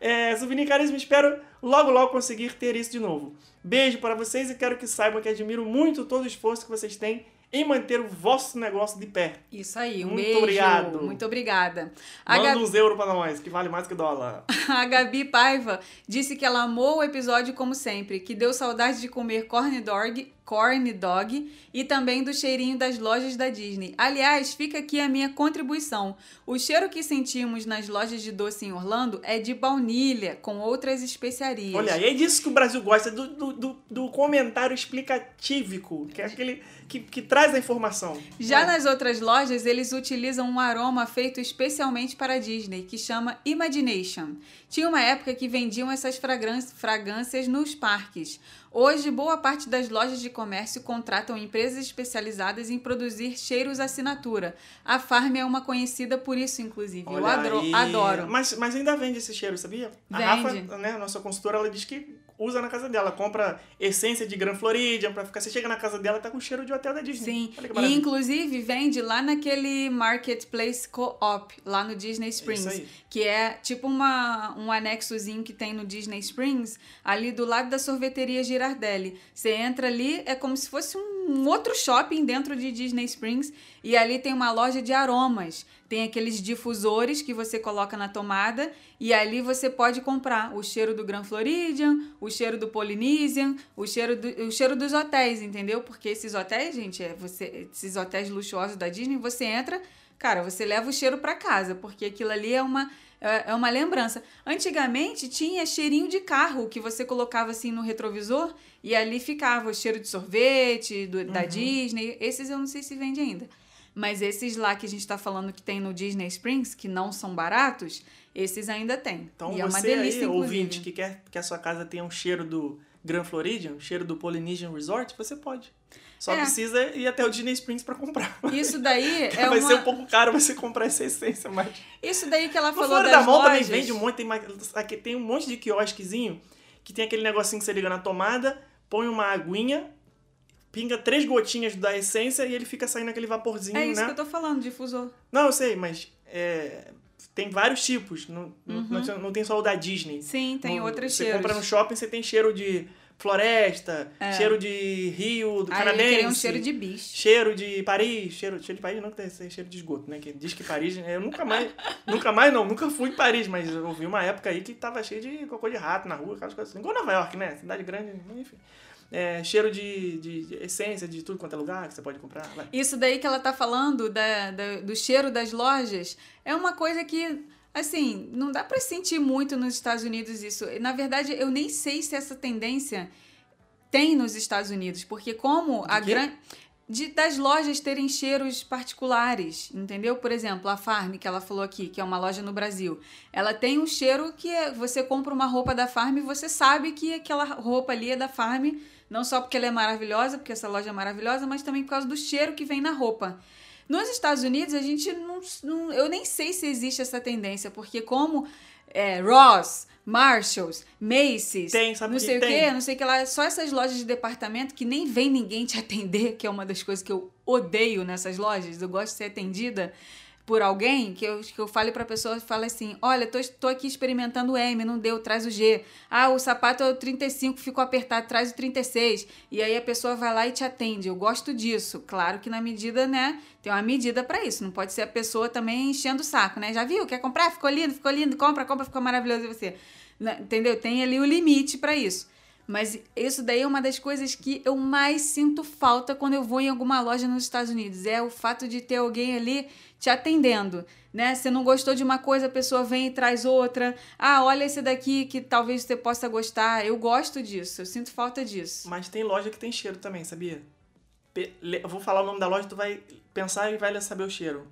É, souvenir caríssimo, espero logo logo conseguir ter isso de novo. Beijo para vocês e quero que saibam que admiro muito todo o esforço que vocês têm em manter o vosso negócio de pé. Isso aí, um Muito beijo. obrigado. Muito obrigada. A, Manda Gabi, uns euros para nós, que vale mais que dólar. <laughs> a Gabi Paiva disse que ela amou o episódio como sempre, que deu saudade de comer corn dog, corn dog e também do cheirinho das lojas da Disney. Aliás, fica aqui a minha contribuição. O cheiro que sentimos nas lojas de doce em Orlando é de baunilha, com outras especiarias. Olha, e é disso que o Brasil gosta, do, do, do, do comentário explicatívico, que é aquele que, que traz a informação. Já É. nas outras lojas, eles utilizam um aroma feito especialmente para a Disney, que chama Imagination. Tinha uma época que vendiam essas fragrâncias nos parques. Hoje, boa parte das lojas de comércio contratam empresas especializadas em produzir cheiros assinatura. A Farm é uma conhecida por isso, inclusive. Eu Olha adoro. aí. adoro. Mas, mas ainda vende esse cheiro, sabia? A Vende. Rafa, né, nossa consultora, ela diz que usa na casa dela. Compra essência de Grand Floridian pra ficar... Você chega na casa dela, tá com cheiro de hotel da Disney. Sim, e inclusive vende lá naquele Marketplace Co-op, lá no Disney Springs, aí. que é tipo uma, um anexozinho que tem no Disney Springs, ali do lado da sorveteria Girardelli. Você entra ali, é como se fosse um outro shopping dentro de Disney Springs, e ali tem uma loja de aromas. Tem aqueles difusores que você coloca na tomada, e ali você pode comprar o cheiro do Grand Floridian, o cheiro do Polynesian, o cheiro, do, o cheiro dos hotéis, entendeu? Porque esses hotéis, gente, é você, esses hotéis luxuosos da Disney, você entra, cara, você leva o cheiro para casa, porque aquilo ali é uma é é uma lembrança. Antigamente tinha cheirinho de carro que você colocava assim no retrovisor e ali ficava o cheiro de sorvete do- da Disney. Esses eu não sei se vende ainda. Mas esses lá que a gente tá falando que tem no Disney Springs, que não são baratos, esses ainda tem. Então e é uma você delícia, aí, inclusive. ouvinte, que quer que a sua casa tenha um cheiro do Grand Floridian, um cheiro do Polynesian Resort, você pode. Só É. precisa ir até o Disney Springs pra comprar. Isso daí <laughs> é Vai uma... ser um pouco caro você comprar essa essência, mas... Isso daí que ela No falou das da Mão também lojas. vende um monte, tem, aqui tem um monte de quiosquezinho que tem aquele negocinho que você liga na tomada, põe uma aguinha, pinga três gotinhas da essência e ele fica saindo aquele vaporzinho, É isso né? que eu tô falando, difusor. Não, eu sei, mas é, tem vários tipos. Não, Uhum. não, não tem só o da Disney. Sim, tem outros você cheiros. compra no shopping, você tem cheiro de floresta, É. cheiro de rio, do eu canadense. um cheiro de bicho. Cheiro de Paris, cheiro, cheiro de Paris não que deve ser cheiro de esgoto, né? Que diz que Paris, eu nunca mais, <laughs> nunca mais não, nunca fui em Paris, mas eu vi uma época aí que tava cheio de cocô de rato na rua, aquelas coisas assim. Igual Nova York, né? Cidade grande, enfim. É, cheiro de, de, de essência de tudo quanto é lugar que você pode comprar. Vai. Isso daí que ela tá falando, da, da- do cheiro das lojas, é uma coisa que, assim, não dá pra sentir muito nos Estados Unidos isso. Na verdade, eu nem sei se essa tendência tem nos Estados Unidos, porque como a grande. das lojas terem cheiros particulares, entendeu? Por exemplo, a Farm, que ela falou aqui, que é uma loja no Brasil, ela tem um cheiro que é, você compra uma roupa da Farm e você sabe que aquela roupa ali é da Farm, não só porque ela é maravilhosa, porque essa loja é maravilhosa, mas também por causa do cheiro que vem na roupa. Nos Estados Unidos, a gente não, não- eu nem sei se existe essa tendência, porque como é, Ross, Marshalls, Macy's, Tem, sabe não que sei o quê, não sei o que lá, só essas lojas de departamento que nem vem ninguém te <laughs> atender, que é uma das coisas que eu odeio nessas lojas, eu gosto de ser atendida por alguém que eu, que eu fale pra pessoa e fale assim: olha, tô, tô aqui experimentando o M, não deu, traz o G. Ah, o sapato é o 35, ficou apertado, traz o 36. E aí a pessoa vai lá e te atende. Eu gosto disso. Claro que na medida, né? Tem uma medida pra isso. Não pode ser a pessoa também enchendo o saco, né? Já viu? Quer comprar? Ficou lindo, ficou lindo, compra, compra, ficou maravilhoso. E você. Né? Entendeu? Tem ali o limite pra isso. Mas isso daí é uma das coisas que eu mais sinto falta quando eu vou em alguma loja nos Estados Unidos. É o fato de ter alguém ali te atendendo, né? Você não gostou de uma coisa, a pessoa vem e traz outra. Ah, olha esse daqui que talvez você possa gostar. Eu gosto disso, eu sinto falta disso. Mas tem loja que tem cheiro também, sabia? Eu vou falar o nome da loja, tu vai pensar e vai saber o cheiro.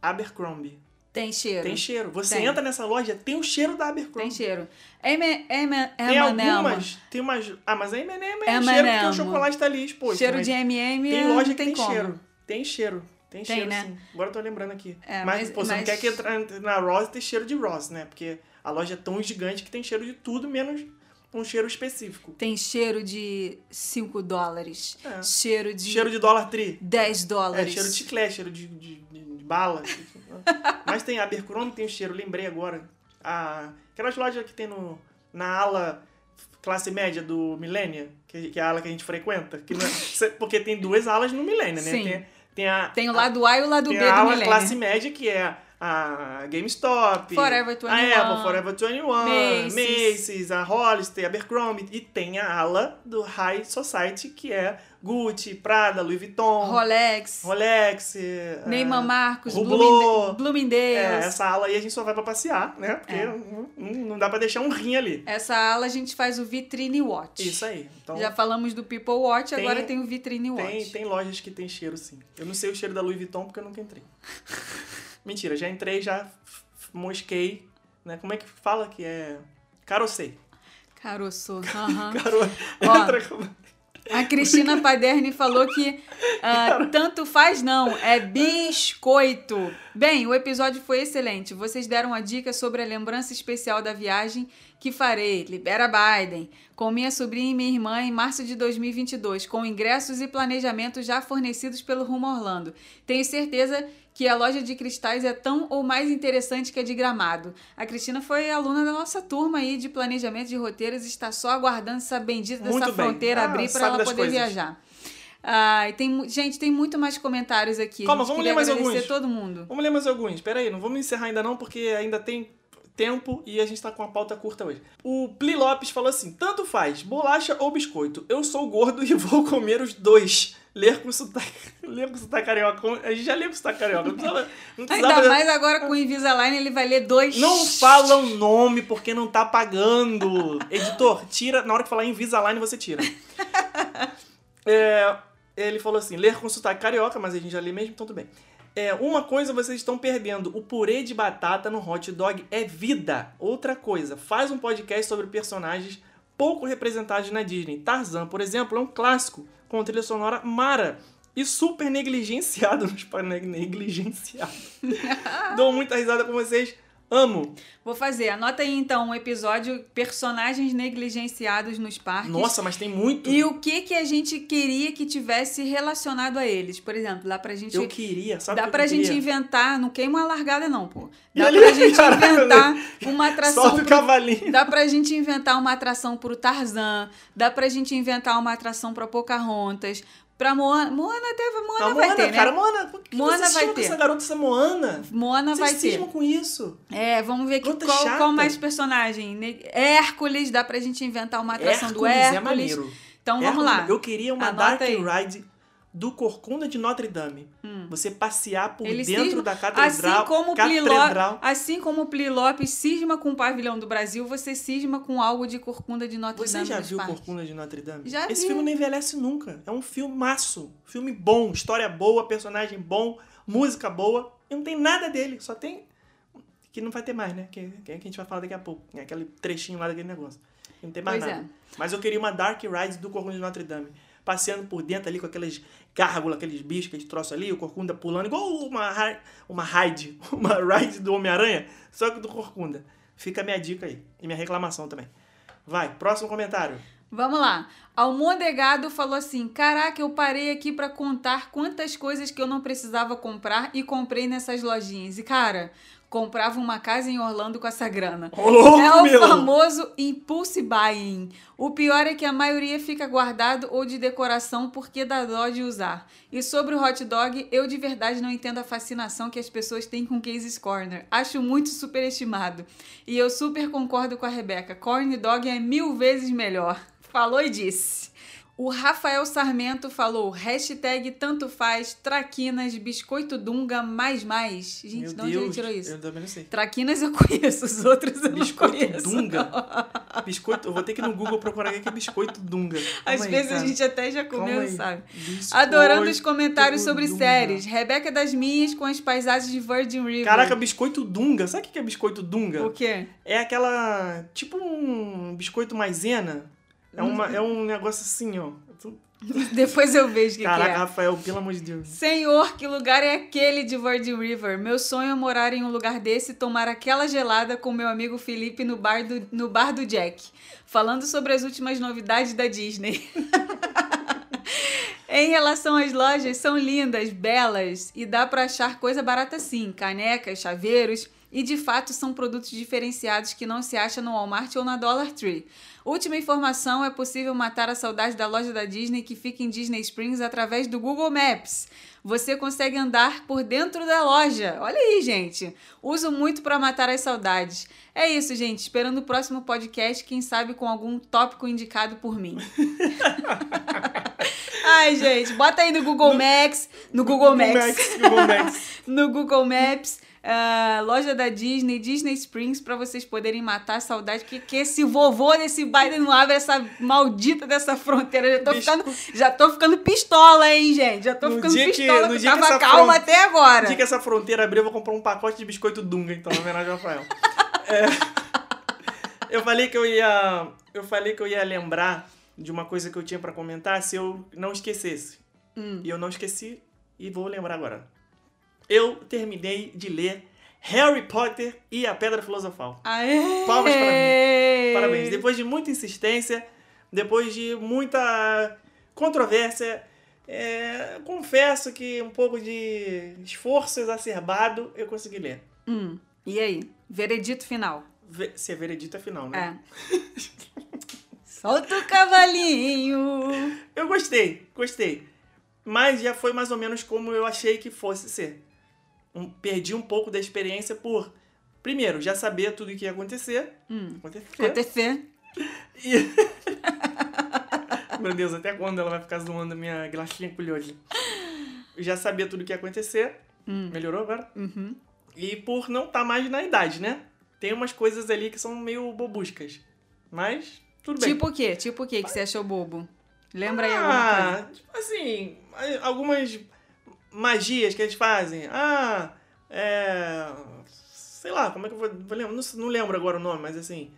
Abercrombie. Tem cheiro. Tem cheiro. Você Tem. entra nessa loja, tem o cheiro da Abercrombie. Tem cheiro. M M Tem algumas, tem umas... Ah, mas a M&M é cheiro porque o chocolate tá ali exposto. Cheiro de M&M Tem loja que tem tem cheiro. Tem cheiro. Tem, Tem, cheiro, né? sim. Agora eu tô lembrando aqui. É, mas, mas- pô, você não quer que entrar na Ross e ter cheiro de Ross, né? Porque a loja é tão gigante que tem cheiro de tudo, menos um cheiro específico. Tem cheiro de 5 dólares. É. Cheiro de Cheiro de dólar tri. 10 É, dólares. cheiro de chiclete, cheiro de, de, de- de bala. <laughs> Mas tem a Abercrombie tem o cheiro, lembrei agora. A, aquelas lojas que tem no, na ala classe média do Millennia, que, que é a ala que a gente frequenta. É- <laughs> porque tem duas alas no Millennia, né? Sim. Tem, tem a, Tem o lado A e o lado tem B a do ala milênio. classe média, que é a GameStop, Forever 21, a Apple, Forever 21, Macy's. Macy's, a Hollister, a Abercrombie. E tem a ala do High Society, que é Gucci, Prada, Louis Vuitton, Rolex, Rolex, eh, Neyman Marcos, Hublot. Bloomingda- É, Bloomingdale's. essa ala aí a gente só vai pra passear, né? Porque É. não, não- dá pra deixar um rim ali. Essa ala a gente faz o Vitrine Watch. Isso aí. Então, Já falamos do People Watch, Tem- agora tem o Vitrine tem, Watch. tem lojas que tem cheiro, sim. Eu não sei o cheiro da Louis Vuitton porque eu nunca entrei. <laughs> Mentira, já entrei, já mosquei, né? Como é que fala que é... Carocei. Caroço. aham. <laughs> Caro... Ó. Com... A Cristina <laughs> Paderni falou que ah, tanto faz não, é biscoito. Bem, o episódio foi excelente. Vocês deram a dica sobre a lembrança especial da viagem que farei, Libera Biden, com minha sobrinha e minha irmã em março de 2022, com ingressos e planejamentos já fornecidos pelo Rumo Orlando. Tenho certeza que a loja de cristais é tão ou mais interessante que a de gramado. A Cristina foi aluna da nossa turma aí de planejamento de roteiros e está só aguardando essa bendita dessa Muito bem. fronteira Ah, abrir para ela poder coisas. viajar. Ah, tem, gente, tem muito mais comentários aqui. Calma, vamos ler mais alguns. todo mundo. Vamos ler mais alguns. Espera aí, não vamos encerrar ainda não, porque ainda tem tempo e a gente tá com uma pauta curta hoje. O Pli Lopes falou assim: tanto faz, bolacha ou biscoito. Eu sou gordo <laughs> e vou comer os dois. Ler com sotaque, <laughs> ler com sotaque carioca. A gente já lê com sotaque carioca. Não precisava, não precisava Ainda mais agora com o Invisalign, ele vai ler dois. Não fala o nome porque não tá pagando. <laughs> Editor, tira. Na hora que falar Invisalign, você tira. É, ele falou assim: ler com sotaque carioca, mas a gente já lê mesmo, então tudo bem. É, uma coisa vocês estão perdendo: o purê de batata no hot dog é vida. Outra coisa, faz um podcast sobre personagens pouco representados na Disney. Tarzan, por exemplo, é um clássico, com trilha sonora mara. E super negligenciado <laughs> nos ne- negligenciado. <laughs> Dou muita risada com vocês. Amo. Vou fazer. Anota aí então um episódio personagens negligenciados nos parques. Nossa, mas tem muito. E o que que a gente queria que tivesse relacionado a eles? Por exemplo, dá pra gente Eu queria, sabe o Dá que pra gente queria? inventar, não queima uma largada não, pô. Dá ali, pra gente inventar uma atração Solta o pro- cavalinho. Dá pra gente inventar uma atração pro Tarzan, dá pra gente inventar uma atração pra Pocahontas, pra Moana. Moana até Moana A vai Moana, ter, cara, né? Moana. Por que Moana vocês vai ter. essa garota, essa Moana? Moana vai Vocês ter. cismam com isso? É, vamos ver que, qual, chata. qual mais personagem. Ne- Hércules, dá pra gente inventar uma atração do Hércules é Hércules. maneiro. então vamos Hércules- lá. Eu queria uma Anota Dark aí. Ride do Corcunda de Notre Dame. Você passear por Ele dentro cisma- da catedral. assim como, o Pli Lo- catedral. assim como o Pli Lopes cisma com o pavilhão do Brasil, você cisma com algo de Corcunda de Notre Você Dame. já nos viu parques. Corcunda de Notre Dame? Já Esse vi. filme não envelhece nunca. É um filmaço. Filme bom, história boa, personagem bom, música boa. E não tem nada dele, só tem. Que não vai ter mais, né? Que, que a gente vai falar daqui a pouco. É aquele trechinho lá daquele negócio. Não tem mais Pois nada. é. Mas eu queria uma Dark Ride do Corcunda de Notre Dame. Passeando por dentro ali com aqueles gárgulas, aqueles bichos, aqueles troços ali, o Corcunda pulando, igual uma, uma ride, <laughs> uma ride do Homem-Aranha, só que do Corcunda. Fica a minha dica aí. E minha reclamação também. Vai, próximo comentário. Vamos lá. Almodegado falou assim: Caraca, eu parei aqui pra contar quantas coisas que eu não precisava comprar e comprei nessas lojinhas. E cara, comprava uma casa em Orlando com essa grana. Louco, é o meu! famoso impulse buying. O pior é que a maioria fica guardado ou de decoração porque dá dó de usar. E sobre o hot dog, eu de verdade não entendo a fascinação que as pessoas têm com Casey's Corner. Acho muito superestimado. E eu super concordo com a Rebeca. Corn dog é mil vezes melhor. Falou e disse. O Rafael Sarmento falou, hashtag tanto faz, traquinas, biscoito dunga, mais mais. Gente, Meu de onde ele Deus, tirou isso? Eu também não sei. Traquinas eu <laughs> conheço, os outros eu Biscoito não conheço. Dunga? <laughs> Biscoito, eu vou ter que ir no Google procurar o que é biscoito Dunga. Às Calma aí, vezes a gente até já comeu, sabe? Biscoito Adorando os comentários sobre Dunga. séries. Rebeca das minhas com as paisagens de Virgin River. Caraca, biscoito Dunga. Sabe o que é biscoito Dunga? O quê? É aquela. Tipo um biscoito maisena. É, uma, é um negócio assim, ó. <laughs> Depois eu vejo o que, Caraca, que é. Rafael, pelo amor de Deus. Senhor, que lugar é aquele de Virgin River? Meu sonho é morar em um lugar desse e tomar aquela gelada com meu amigo Felipe no bar do, no bar do Jack. Falando sobre as últimas novidades da Disney. <laughs> Em relação às lojas, são lindas, belas e dá pra achar coisa barata sim, canecas, chaveiros e de fato são produtos diferenciados que não se acha no Walmart ou na Dollar Tree. Última informação, é possível matar a saudade da loja da Disney que fica em Disney Springs através do Google Maps. Você consegue andar por dentro da loja. Olha aí, gente. Uso muito pra matar as saudades. É isso, gente. Esperando o próximo podcast, quem sabe com algum tópico indicado por mim. <laughs> Ai, gente, bota aí no Google Maps, no Google Maps, Google Maps. <laughs> no Google Maps, ah, loja da Disney, Disney Springs, pra vocês poderem matar a saudade que, que esse vovô desse Biden não abre essa maldita dessa fronteira. Já tô, ficando, já tô ficando pistola, hein, gente? Já tô No ficando que- pistola, que que tava essa calma fron- até agora. No dia que essa fronteira abrir, eu vou comprar um pacote de biscoito Dunga, então, em homenagem ao Rafael. <laughs> É, eu falei que eu ia. Eu falei que eu ia lembrar de uma coisa que eu tinha pra comentar se eu não esquecesse. Hum. E eu não esqueci e vou lembrar agora. Eu terminei de ler Harry Potter e a Pedra Filosofal. Aê! Palmas para mim. Parabéns. Depois de muita insistência, depois de muita controvérsia, é, confesso que um pouco de esforço exacerbado eu consegui ler. Hum. E aí? Veredito final. Ve- Se é veredito é final, né? É. Solta o cavalinho! Eu gostei, gostei. Mas já foi mais ou menos como eu achei que fosse ser. Um- perdi um pouco da experiência por, primeiro, já saber tudo o que ia acontecer. Hum. Acontecer. Acontecer. E- <laughs> Meu Deus, até quando ela vai ficar zoando a minha glachinha culhosa? Já sabia tudo o que ia acontecer. Melhorou agora? Uhum. E por não estar mais na idade, né? Tem umas coisas ali que são meio bobuscas. Mas, tudo bem. Tipo o quê? Tipo o quê que você achou bobo? Lembra aí alguma coisa? Ah, tipo assim, algumas magias que eles fazem. Ah, é. Sei lá, como é que eu vou. vou lembrar? Não, não lembro agora o nome, mas assim.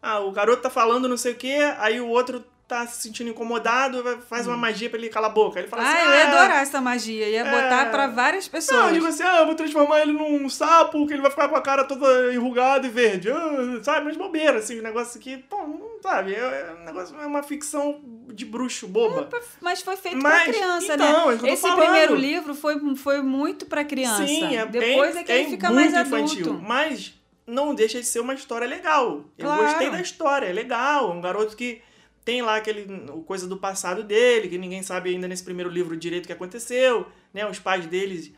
Ah, o garoto tá falando não sei o quê, aí o outro tá se sentindo incomodado, faz uma magia pra ele calar a boca. Ele fala Hum. Ah, assim. eu ia adorar essa magia. Ia É. botar pra várias Não, pessoas. eu digo assim, ah, eu vou transformar ele num sapo, que ele vai ficar com a cara toda enrugada e verde. Ah, sabe, mas bobeira, assim, um negócio que, pô, não sabe, é, é um negócio, é uma ficção de bruxo boba. Mas foi feito Mas, pra criança, então, é né? que eu tô Esse falando. primeiro livro foi, foi muito pra criança. Sim, é, Depois é, é que ele é fica muito mais infantil, adulto. mas não deixa de ser uma história legal. Eu Claro. gostei da história, é legal. Um garoto que tem lá aquele o coisa do passado dele, que ninguém sabe ainda nesse primeiro livro direito o que aconteceu, né? Os pais deles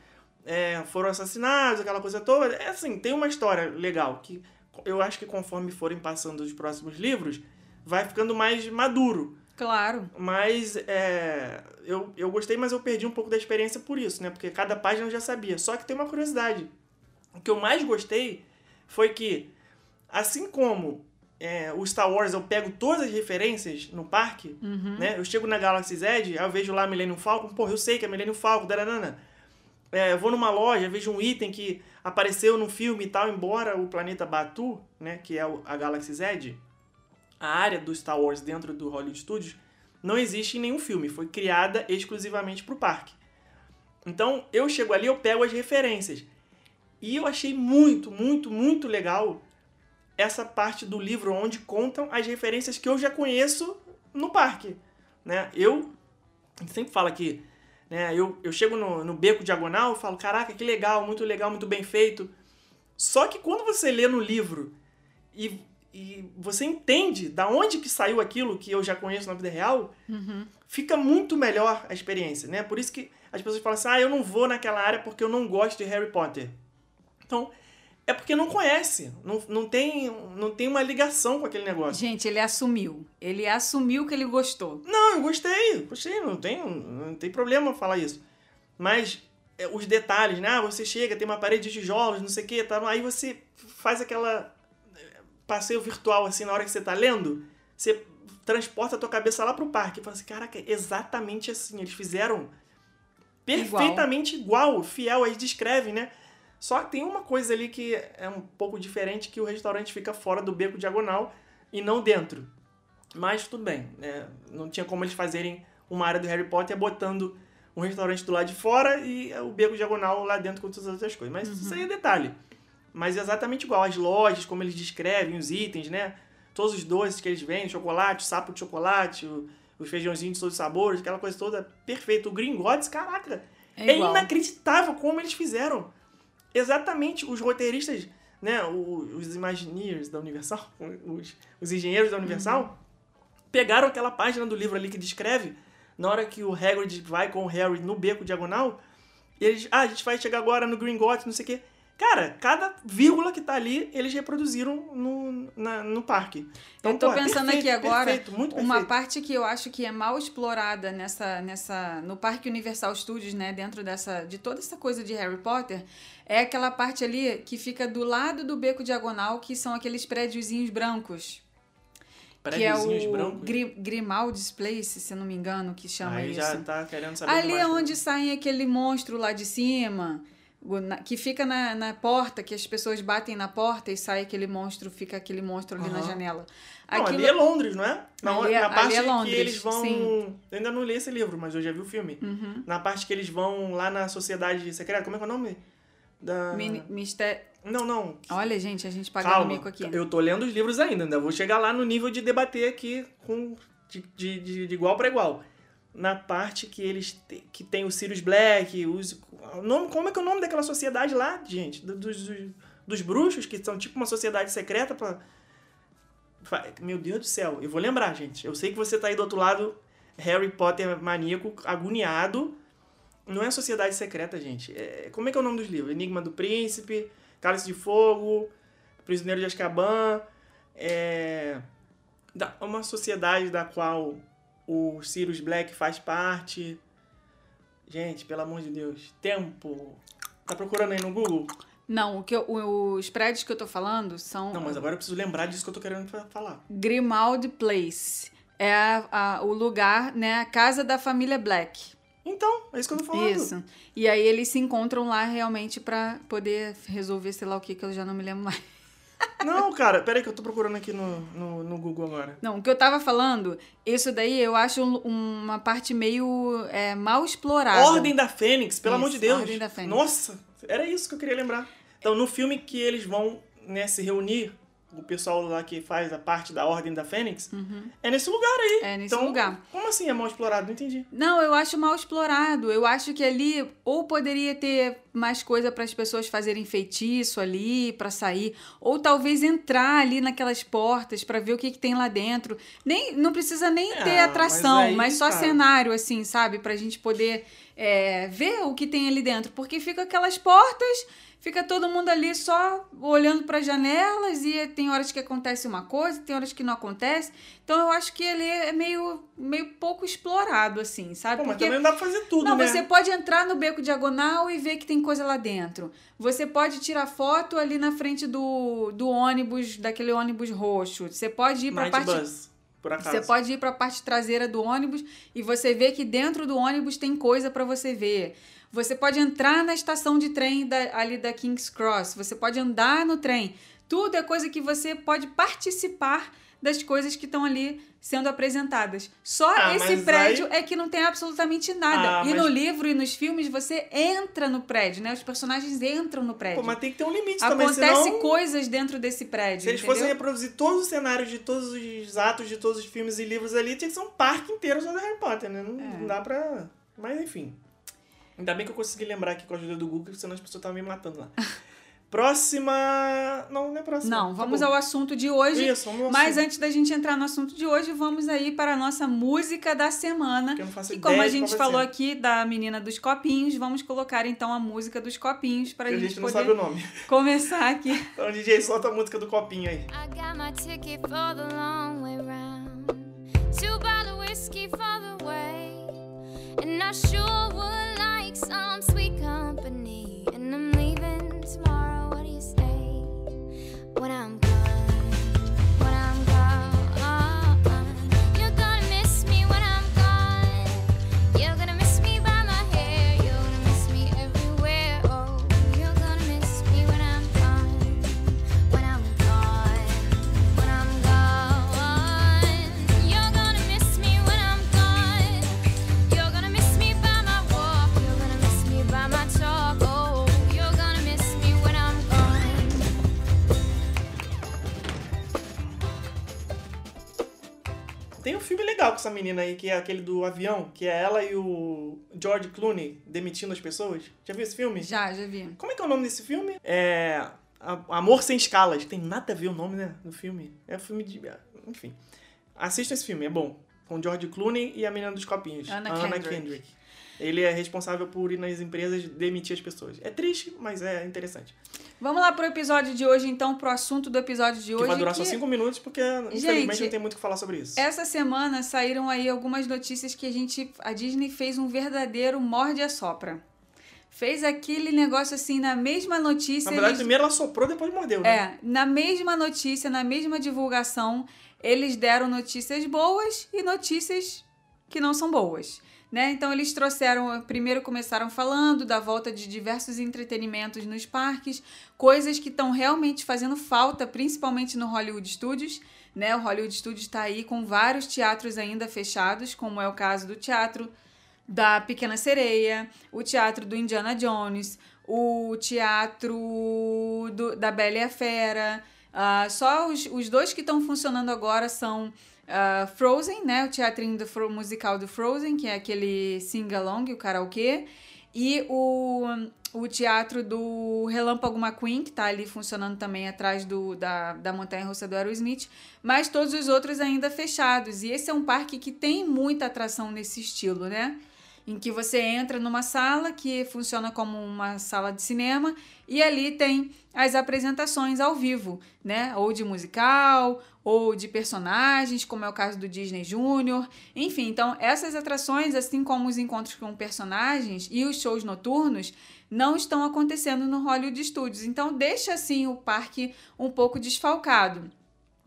é, foram assassinados, aquela coisa toda. É assim, tem uma história legal que eu acho que conforme forem passando os próximos livros, vai ficando mais maduro. Claro. Mas é, eu, eu gostei, mas eu perdi um pouco da experiência por isso, né? Porque cada página eu já sabia. Só que tem uma curiosidade. O que eu mais gostei foi que, assim como é, o Star Wars eu pego todas as referências no parque, né? Eu chego na Galaxy Z, aí eu vejo lá Millennium Falcon, porra, eu sei que é Millennium Falcon, daranana. É, eu vou numa loja, vejo um item que apareceu num filme e tal, embora o planeta Batu, né, que é a Galaxy Z, a área do Star Wars dentro do Hollywood Studios não existe em nenhum filme, foi criada exclusivamente para o parque. Então eu chego ali, eu pego as referências. E eu achei muito, muito, muito legal essa parte do livro onde contam as referências que eu já conheço no parque. Né? Eu sempre fala que né, eu, eu chego no, no beco diagonal e falo, caraca, que legal, muito legal, muito bem feito. Só que quando você lê no livro e, e você entende da onde que saiu aquilo que eu já conheço na vida real, fica muito melhor a experiência, né? Por isso que as pessoas falam assim, ah, eu não vou naquela área porque eu não gosto de Harry Potter. Então, é porque não conhece, não, não, tem, não tem uma ligação com aquele negócio. Gente, ele assumiu. Ele assumiu que ele gostou. Não, eu gostei, gostei, não tem, não tem problema falar isso. Mas é, os detalhes, né? Ah, você chega, tem uma parede de tijolos, não sei o que, tá? aí você faz aquela passeio virtual assim na hora que você tá lendo, você transporta a tua cabeça lá pro parque e fala assim, caraca, é exatamente assim, eles fizeram perfeitamente igual, fiel, aí descrevem, né? Só que tem uma coisa ali que é um pouco diferente, que o restaurante fica fora do beco diagonal e não dentro. Mas tudo bem, né? Não tinha como eles fazerem uma área do Harry Potter botando um restaurante do lado de fora e o beco diagonal lá dentro com todas as outras coisas. Mas isso aí é detalhe. Mas é exatamente igual. As lojas, como eles descrevem, os itens, né? Todos os doces que eles vendem, chocolate, sapo de chocolate, o- os feijãozinhos de todos os sabores, aquela coisa toda perfeita. O Gringotts, caraca, É é, inacreditável como eles fizeram. Exatamente, os roteiristas, né, os Imagineers da Universal, <laughs> os, os engenheiros da Universal, pegaram aquela página do livro ali que descreve, na hora que o Hagrid vai com o Harry no beco diagonal, e eles, ah, a gente vai chegar agora no Gringotts, não sei o quê. Cara, cada vírgula que tá ali, eles reproduziram no, na- no parque. Então, eu tô é pensando perfeito, aqui agora perfeito, muito uma perfeito. parte que eu acho que é mal explorada nessa nessa no Parque Universal Studios, né, dentro dessa de toda essa coisa de Harry Potter, é aquela parte ali que fica do lado do beco diagonal, que são aqueles prédiozinhos brancos, que é Prédiozinhos o brancos. Gri, Grimaldi's Place, se não me engano, que chama Aí isso. já tá querendo saber Ali é onde sai aquele monstro lá de cima. O na- que fica na, na porta, que as pessoas batem na porta e sai aquele monstro, fica aquele monstro ali na Aham. janela. Não, Aquilo- ali é Londres, não é? Na, Ali é- na parte ali é que Londres, eles vão. sim. Eu ainda não li esse livro, mas eu já vi o filme. Uhum. Na parte que eles vão lá na sociedade secreta. Como é que é o nome? Da. Mistério. Não, não. Olha, gente, a gente pagando Calma. mico aqui. Eu tô lendo os livros ainda, ainda vou chegar lá no nível de debater aqui com, de, de, de, de igual para igual. Na parte que eles te- que tem o Sirius Black, os, o nome, como é que é o nome daquela sociedade lá, gente? Do- Dos, dos, dos bruxos, que são tipo uma sociedade secreta pra. Meu Deus do céu, eu vou lembrar, gente. Eu sei que você tá aí do outro lado, Harry Potter maníaco, agoniado. Não é sociedade secreta, gente. É- como é que é o nome dos livros? Enigma do Príncipe, Cálice de Fogo, Prisioneiro de Azkaban. É uma sociedade da qual o Sirius Black faz parte. Gente, pelo amor de Deus. Tempo. Tá procurando aí no Google? Não, o que eu- os prédios que eu tô falando são Não, mas agora eu preciso lembrar disso que eu tô querendo fa- falar. Grimaldi Place. É a- a- o lugar, né? A casa da família Black. Então, é isso que eu tô falando. Isso. E aí eles se encontram lá realmente pra poder resolver sei lá o que, que eu já não me lembro mais. Não, cara, peraí que eu tô procurando aqui no, no, no Google agora. Não, o que eu tava falando, isso daí eu acho um- uma parte meio é, mal explorada. Ordem da Fênix, pelo Isso, amor de Deus. Ordem da Fênix. Nossa, era isso que eu queria lembrar. Então, no filme que eles vão né, se reunir, o pessoal lá que faz a parte da Ordem da Fênix, é nesse lugar aí. É nesse então, lugar. Como assim é mal explorado? Não entendi. Não, eu acho mal explorado. Eu acho que ali ou poderia ter mais coisa para as pessoas fazerem feitiço ali, para sair, ou talvez entrar ali naquelas portas para ver o que, que tem lá dentro. Nem não precisa nem Ah, ter mas atração, aí, mas, só cara. cenário assim, sabe, pra gente poder é, ver o que tem ali dentro, porque fica aquelas portas Fica todo mundo ali só olhando para janelas e tem horas que acontece uma coisa, tem horas que não acontece. Então eu acho que ele é meio, meio pouco explorado, assim, sabe? Pô, mas Porque também não dá pra fazer tudo, não, né? você pode entrar no beco diagonal e ver que tem coisa lá dentro. Você pode tirar foto ali na frente do, do ônibus, daquele ônibus roxo. Você pode ir para Night parte Bus, por acaso. você pode ir para a parte traseira do ônibus e você vê que dentro do ônibus tem coisa para você ver. Você pode entrar na estação de trem da- ali da King's Cross. Você pode andar no trem. Tudo é coisa que você pode participar das coisas que estão ali sendo apresentadas. Só Ah, esse prédio aí- é que não tem absolutamente nada. Ah, e mas- no livro e nos filmes você entra no prédio, né? Os personagens entram no prédio. Pô, mas tem que ter um limite também, Acontece coisas dentro desse prédio. Se eles entendeu? fossem reproduzir todos os cenários de todos os atos de todos os filmes e livros ali, tinha que ser um parque inteiro só do Harry Potter, né? Não, É. não dá pra... Mas enfim. Ainda bem que eu consegui lembrar aqui com a ajuda do Google, senão as pessoas estavam me matando lá. <laughs> próxima... Não, não é próxima. Não, Tá vamos bom. ao assunto de hoje. Isso, vamos ao Mas assunto. antes da gente entrar no assunto de hoje, vamos aí para a nossa música da semana. Que eu não faço E ideia como a gente falou ser. aqui da menina dos copinhos, vamos colocar então a música dos copinhos para a a gente, gente não poder sabe o nome. <laughs> começar aqui. <laughs> Então, DJ, solta a música do copinho aí. I got my ticket for the long way round. Two bottle whiskey for the way. And I sure would like some sweet company. And I'm leaving tomorrow. When I'm filme legal com essa menina aí, que é aquele do avião, que é ela e o George Clooney demitindo as pessoas. Já viu esse filme? Já, já vi. Como é que é o nome desse filme? É. Amor Sem Escalas. Tem nada a ver o nome, né? Do filme. É um filme de. Enfim. Assista esse filme, é bom. Com George Clooney e a menina dos copinhos. Kendrick. Kendrick. Ele é responsável por ir nas empresas demitir as pessoas. É triste, mas é interessante. Vamos lá pro episódio de hoje, então, pro assunto do episódio de Que hoje. vai durar só que cinco minutos, porque infelizmente Gente, não tem muito o que falar sobre isso. Essa semana saíram aí algumas notícias que a gente. A Disney fez um verdadeiro morde a sopra. Fez aquele negócio assim, na mesma notícia. Na verdade, eles- primeiro ela soprou, depois mordeu, né? É, na mesma notícia, na mesma divulgação, eles deram notícias boas e notícias que não são boas. Né? Então eles trouxeram, primeiro começaram falando da volta de diversos entretenimentos nos parques, coisas que estão realmente fazendo falta, principalmente no Hollywood Studios. Né? O Hollywood Studios está aí com vários teatros ainda fechados, como é o caso do teatro da Pequena Sereia, o teatro do Indiana Jones, o teatro do, da Bela e a Fera. Uh, só os, os dois que estão funcionando agora são uh, Frozen, né? O teatrinho do musical do Frozen, que é aquele sing-along, o karaokê. E o, o teatro do Relâmpago McQueen, que está ali funcionando também atrás do, da, da Montanha Russa do Aerosmith, mas todos os outros ainda fechados. E esse é um parque que tem muita atração nesse estilo, né? Em que você entra numa sala que funciona como uma sala de cinema e ali tem as apresentações ao vivo, né? Ou de musical, ou de personagens, como é o caso do Disney Junior. Enfim, então essas atrações, assim como os encontros com personagens e os shows noturnos, não estão acontecendo no Hollywood Studios. Então deixa assim o parque um pouco desfalcado.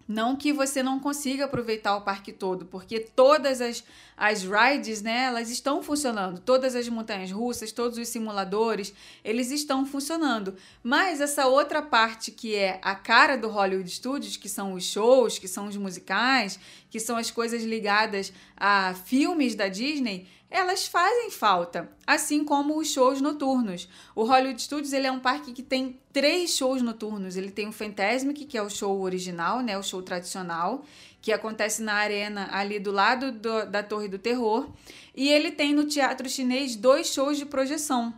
Não que você não consiga aproveitar o parque todo, porque todas as, as rides, né, elas estão funcionando. Todas as montanhas russas, todos os simuladores, eles estão funcionando. Mas essa outra parte que é a cara do Hollywood Studios, que são os shows, que são os musicais, que são as coisas ligadas a filmes da Disney, elas fazem falta, assim como os shows noturnos. O Hollywood Studios ele é um parque que tem três shows noturnos. Ele tem o Fantasmic, que é o show original, né, o show tradicional, que acontece na arena ali do lado do, da Torre do Terror. E ele tem no Teatro Chinês dois shows de projeção,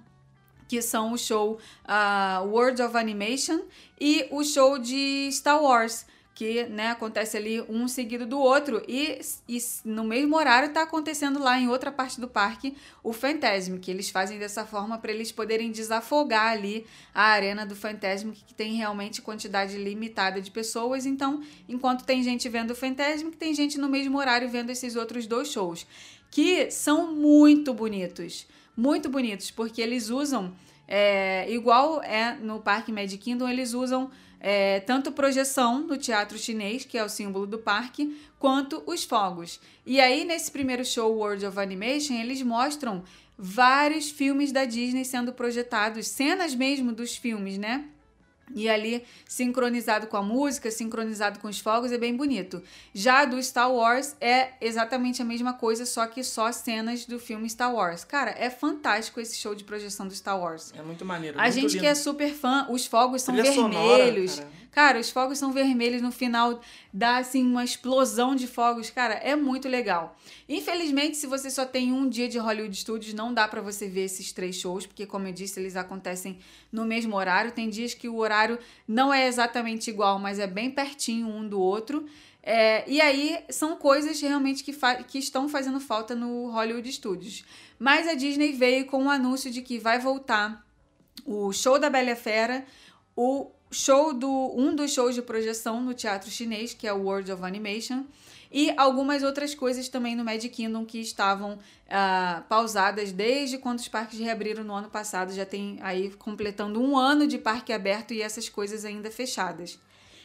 que são o show uh, World of Animation e o show de Star Wars que né, acontece ali um seguido do outro e, e no mesmo horário está acontecendo lá em outra parte do parque o Fantasmic, que eles fazem dessa forma para eles poderem desafogar ali a arena do Fantasmic, que tem realmente quantidade limitada de pessoas, então enquanto tem gente vendo o Fantasmic, tem gente no mesmo horário vendo esses outros dois shows, que são muito bonitos, muito bonitos, porque eles usam, é, igual é no Parque Magic Kingdom, eles usam é, tanto projeção no teatro chinês, que é o símbolo do parque, quanto os fogos. E aí, nesse primeiro show World of Animation, eles mostram vários filmes da Disney sendo projetados, cenas mesmo dos filmes, né? E ali, sincronizado com a música, sincronizado com os fogos, é bem bonito. Já do Star Wars é exatamente a mesma coisa, só que só cenas do filme Star Wars. Cara, é fantástico esse show de projeção do Star Wars. É muito maneiro. A muito gente lindo. que é super fã, os fogos são Trilha vermelhos. sonora, cara. Os fogos são vermelhos no final, dá assim uma explosão de fogos, cara, é muito legal. Infelizmente, se você só tem um dia de Hollywood Studios, não dá para você ver esses três shows, porque como eu disse, eles acontecem no mesmo horário. Tem dias que o horário não é exatamente igual, mas é bem pertinho um do outro. É, e aí são coisas realmente que, que estão fazendo falta no Hollywood Studios. Mas a Disney veio com o anúncio de que vai voltar o show da Bela Fera, o show do um dos shows de projeção no teatro chinês, que é o World of Animation, e algumas outras coisas também no Magic Kingdom que estavam uh, pausadas desde quando os parques reabriram no ano passado. Já tem aí completando um ano de parque aberto e essas coisas ainda fechadas.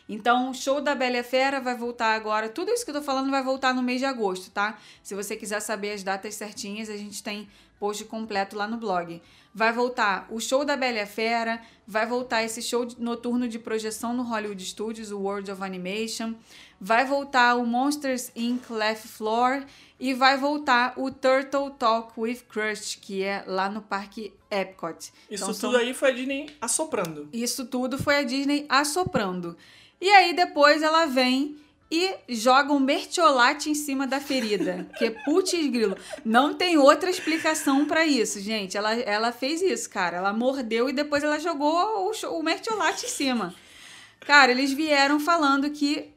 Então, show da Bela Fera vai voltar agora. Tudo isso que eu tô falando vai voltar no mês de agosto, tá? Se você quiser saber as datas certinhas, a gente tem post completo lá no blog. Vai voltar o show da Bela e a Fera, vai voltar esse show noturno de projeção no Hollywood Studios, o World of Animation, vai voltar o Monsters Inc. Laugh Floor e vai voltar o Turtle Talk with Crush, que é lá no Parque Epcot. Isso Então, tudo são- aí foi a Disney assoprando. isso tudo foi a Disney assoprando. E aí depois ela vem e joga um mertiolate em cima da ferida. Que putz grilo. Não tem outra explicação pra isso, gente. Ela, ela fez isso, cara. Ela mordeu e depois ela jogou o, o mertiolate em cima. Cara, eles vieram falando que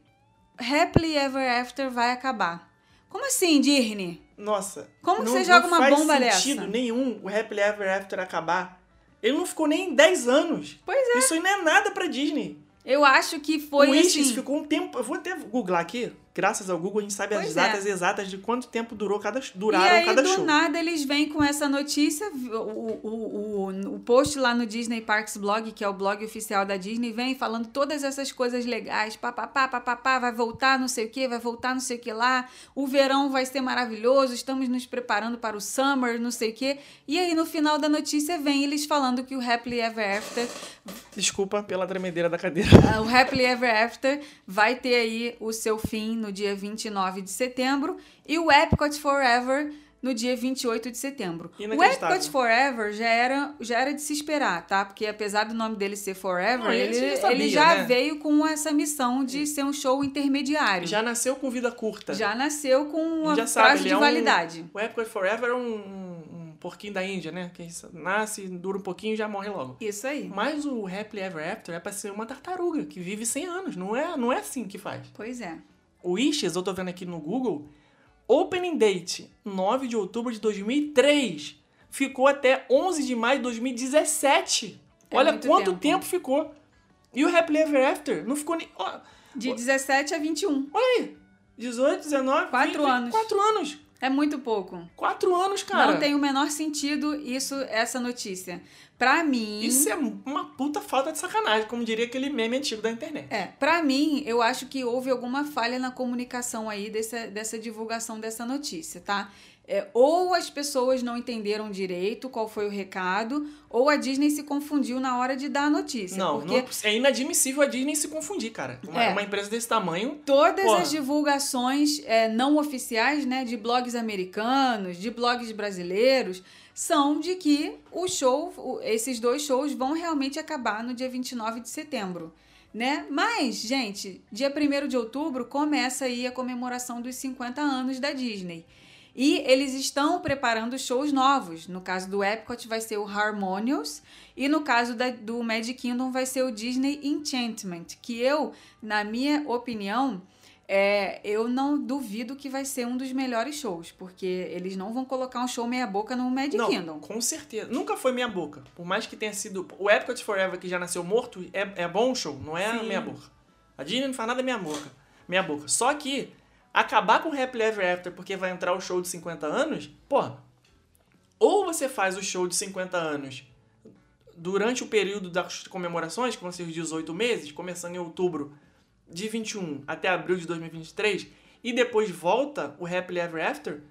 Happily Ever After vai acabar. Como assim, Disney? Nossa. Como que não- você joga não uma faz bomba sentido dessa? nenhum o Happily Ever After acabar. Ele não ficou nem 10 anos. Pois é. Isso aí não é nada pra Disney. Eu acho que foi o Wishes assim... ficou um tempo. Eu vou até googlar aqui. Graças ao Google, a gente sabe as Pois é. datas exatas de quanto tempo durou cada, E duraram aí, cada do show. nada, eles vêm com essa notícia. O, o, o, o post lá no Disney Parks Blog, que é o blog oficial da Disney, vem falando todas essas coisas legais. Papapá, papapá, vai voltar não sei o que, vai voltar não sei o que lá. O verão vai ser maravilhoso, estamos nos preparando para o summer, não sei o que. E aí, no final da notícia, vem eles falando que o Happily Ever After Desculpa pela tremedeira da cadeira. <laughs> O Happily Ever After vai ter aí o seu fim no dia 29 de setembro e o Epcot Forever no dia 28 de setembro. O. Epcot Forever já era, já era de se esperar, tá? Porque apesar do nome dele ser Forever, Não, ele, já sabia, ele já né? veio com essa missão de ser um show intermediário. Já nasceu com vida curta. Já nasceu com um gente já sabe, prazo de é um- validade. O Epcot Forever é um, um- um porquinho da Índia, né? Que nasce, dura um pouquinho e já morre logo. Isso aí. Mas o Happily Ever After é pra ser uma tartaruga que vive 100 anos. Não é, não é assim que faz. Pois é. O Wishes, eu tô vendo aqui no Google, opening date 9 de outubro de 2003. Ficou até 11 de maio de 2017. É Olha quanto tempo. tempo. ficou. E o Happily Ever After não ficou nem... ó, De 17 a 21. olha aí. 18, 19, Quatro 20, anos. 4 anos. É muito pouco. 4 anos, cara. Não tem o menor sentido isso, essa notícia. Pra mim. Isso é uma puta falta de sacanagem, como diria aquele meme antigo da internet. É, pra mim, eu acho que houve alguma falha na comunicação aí dessa, dessa divulgação dessa notícia, tá? É, ou as pessoas não entenderam direito qual foi o recado, ou a Disney se confundiu na hora de dar a notícia. Não, porque não é inadmissível a Disney se confundir, cara. Uma, É. uma empresa desse tamanho. todas Porra. as divulgações é, não oficiais, né, de blogs americanos, de blogs brasileiros, são de que o show, esses dois shows vão realmente acabar no dia 29 de setembro. Né? Mas, gente, dia 1 de outubro começa aí a comemoração dos 50 anos da Disney. E eles estão preparando shows novos. No caso do Epcot vai ser o Harmonious e no caso da- do Magic Kingdom vai ser o Disney Enchantment, que eu, na minha opinião, é, eu não duvido que vai ser um dos melhores shows, porque eles não vão colocar um show meia boca no Magic não, Kingdom. com certeza. Nunca foi minha boca. Por mais que tenha sido. O Epcot Forever, que já nasceu morto, é, é bom show, não é Sim. minha boca. A Disney não faz nada minha boca. Minha boca. Só que acabar com o Happily Ever After porque vai entrar o show de 50 anos, pô. Ou você faz o show de 50 anos durante o período das comemorações, que vão ser os 18 meses, começando em outubro de 21 até abril de 2023, e depois volta o Happily Ever After,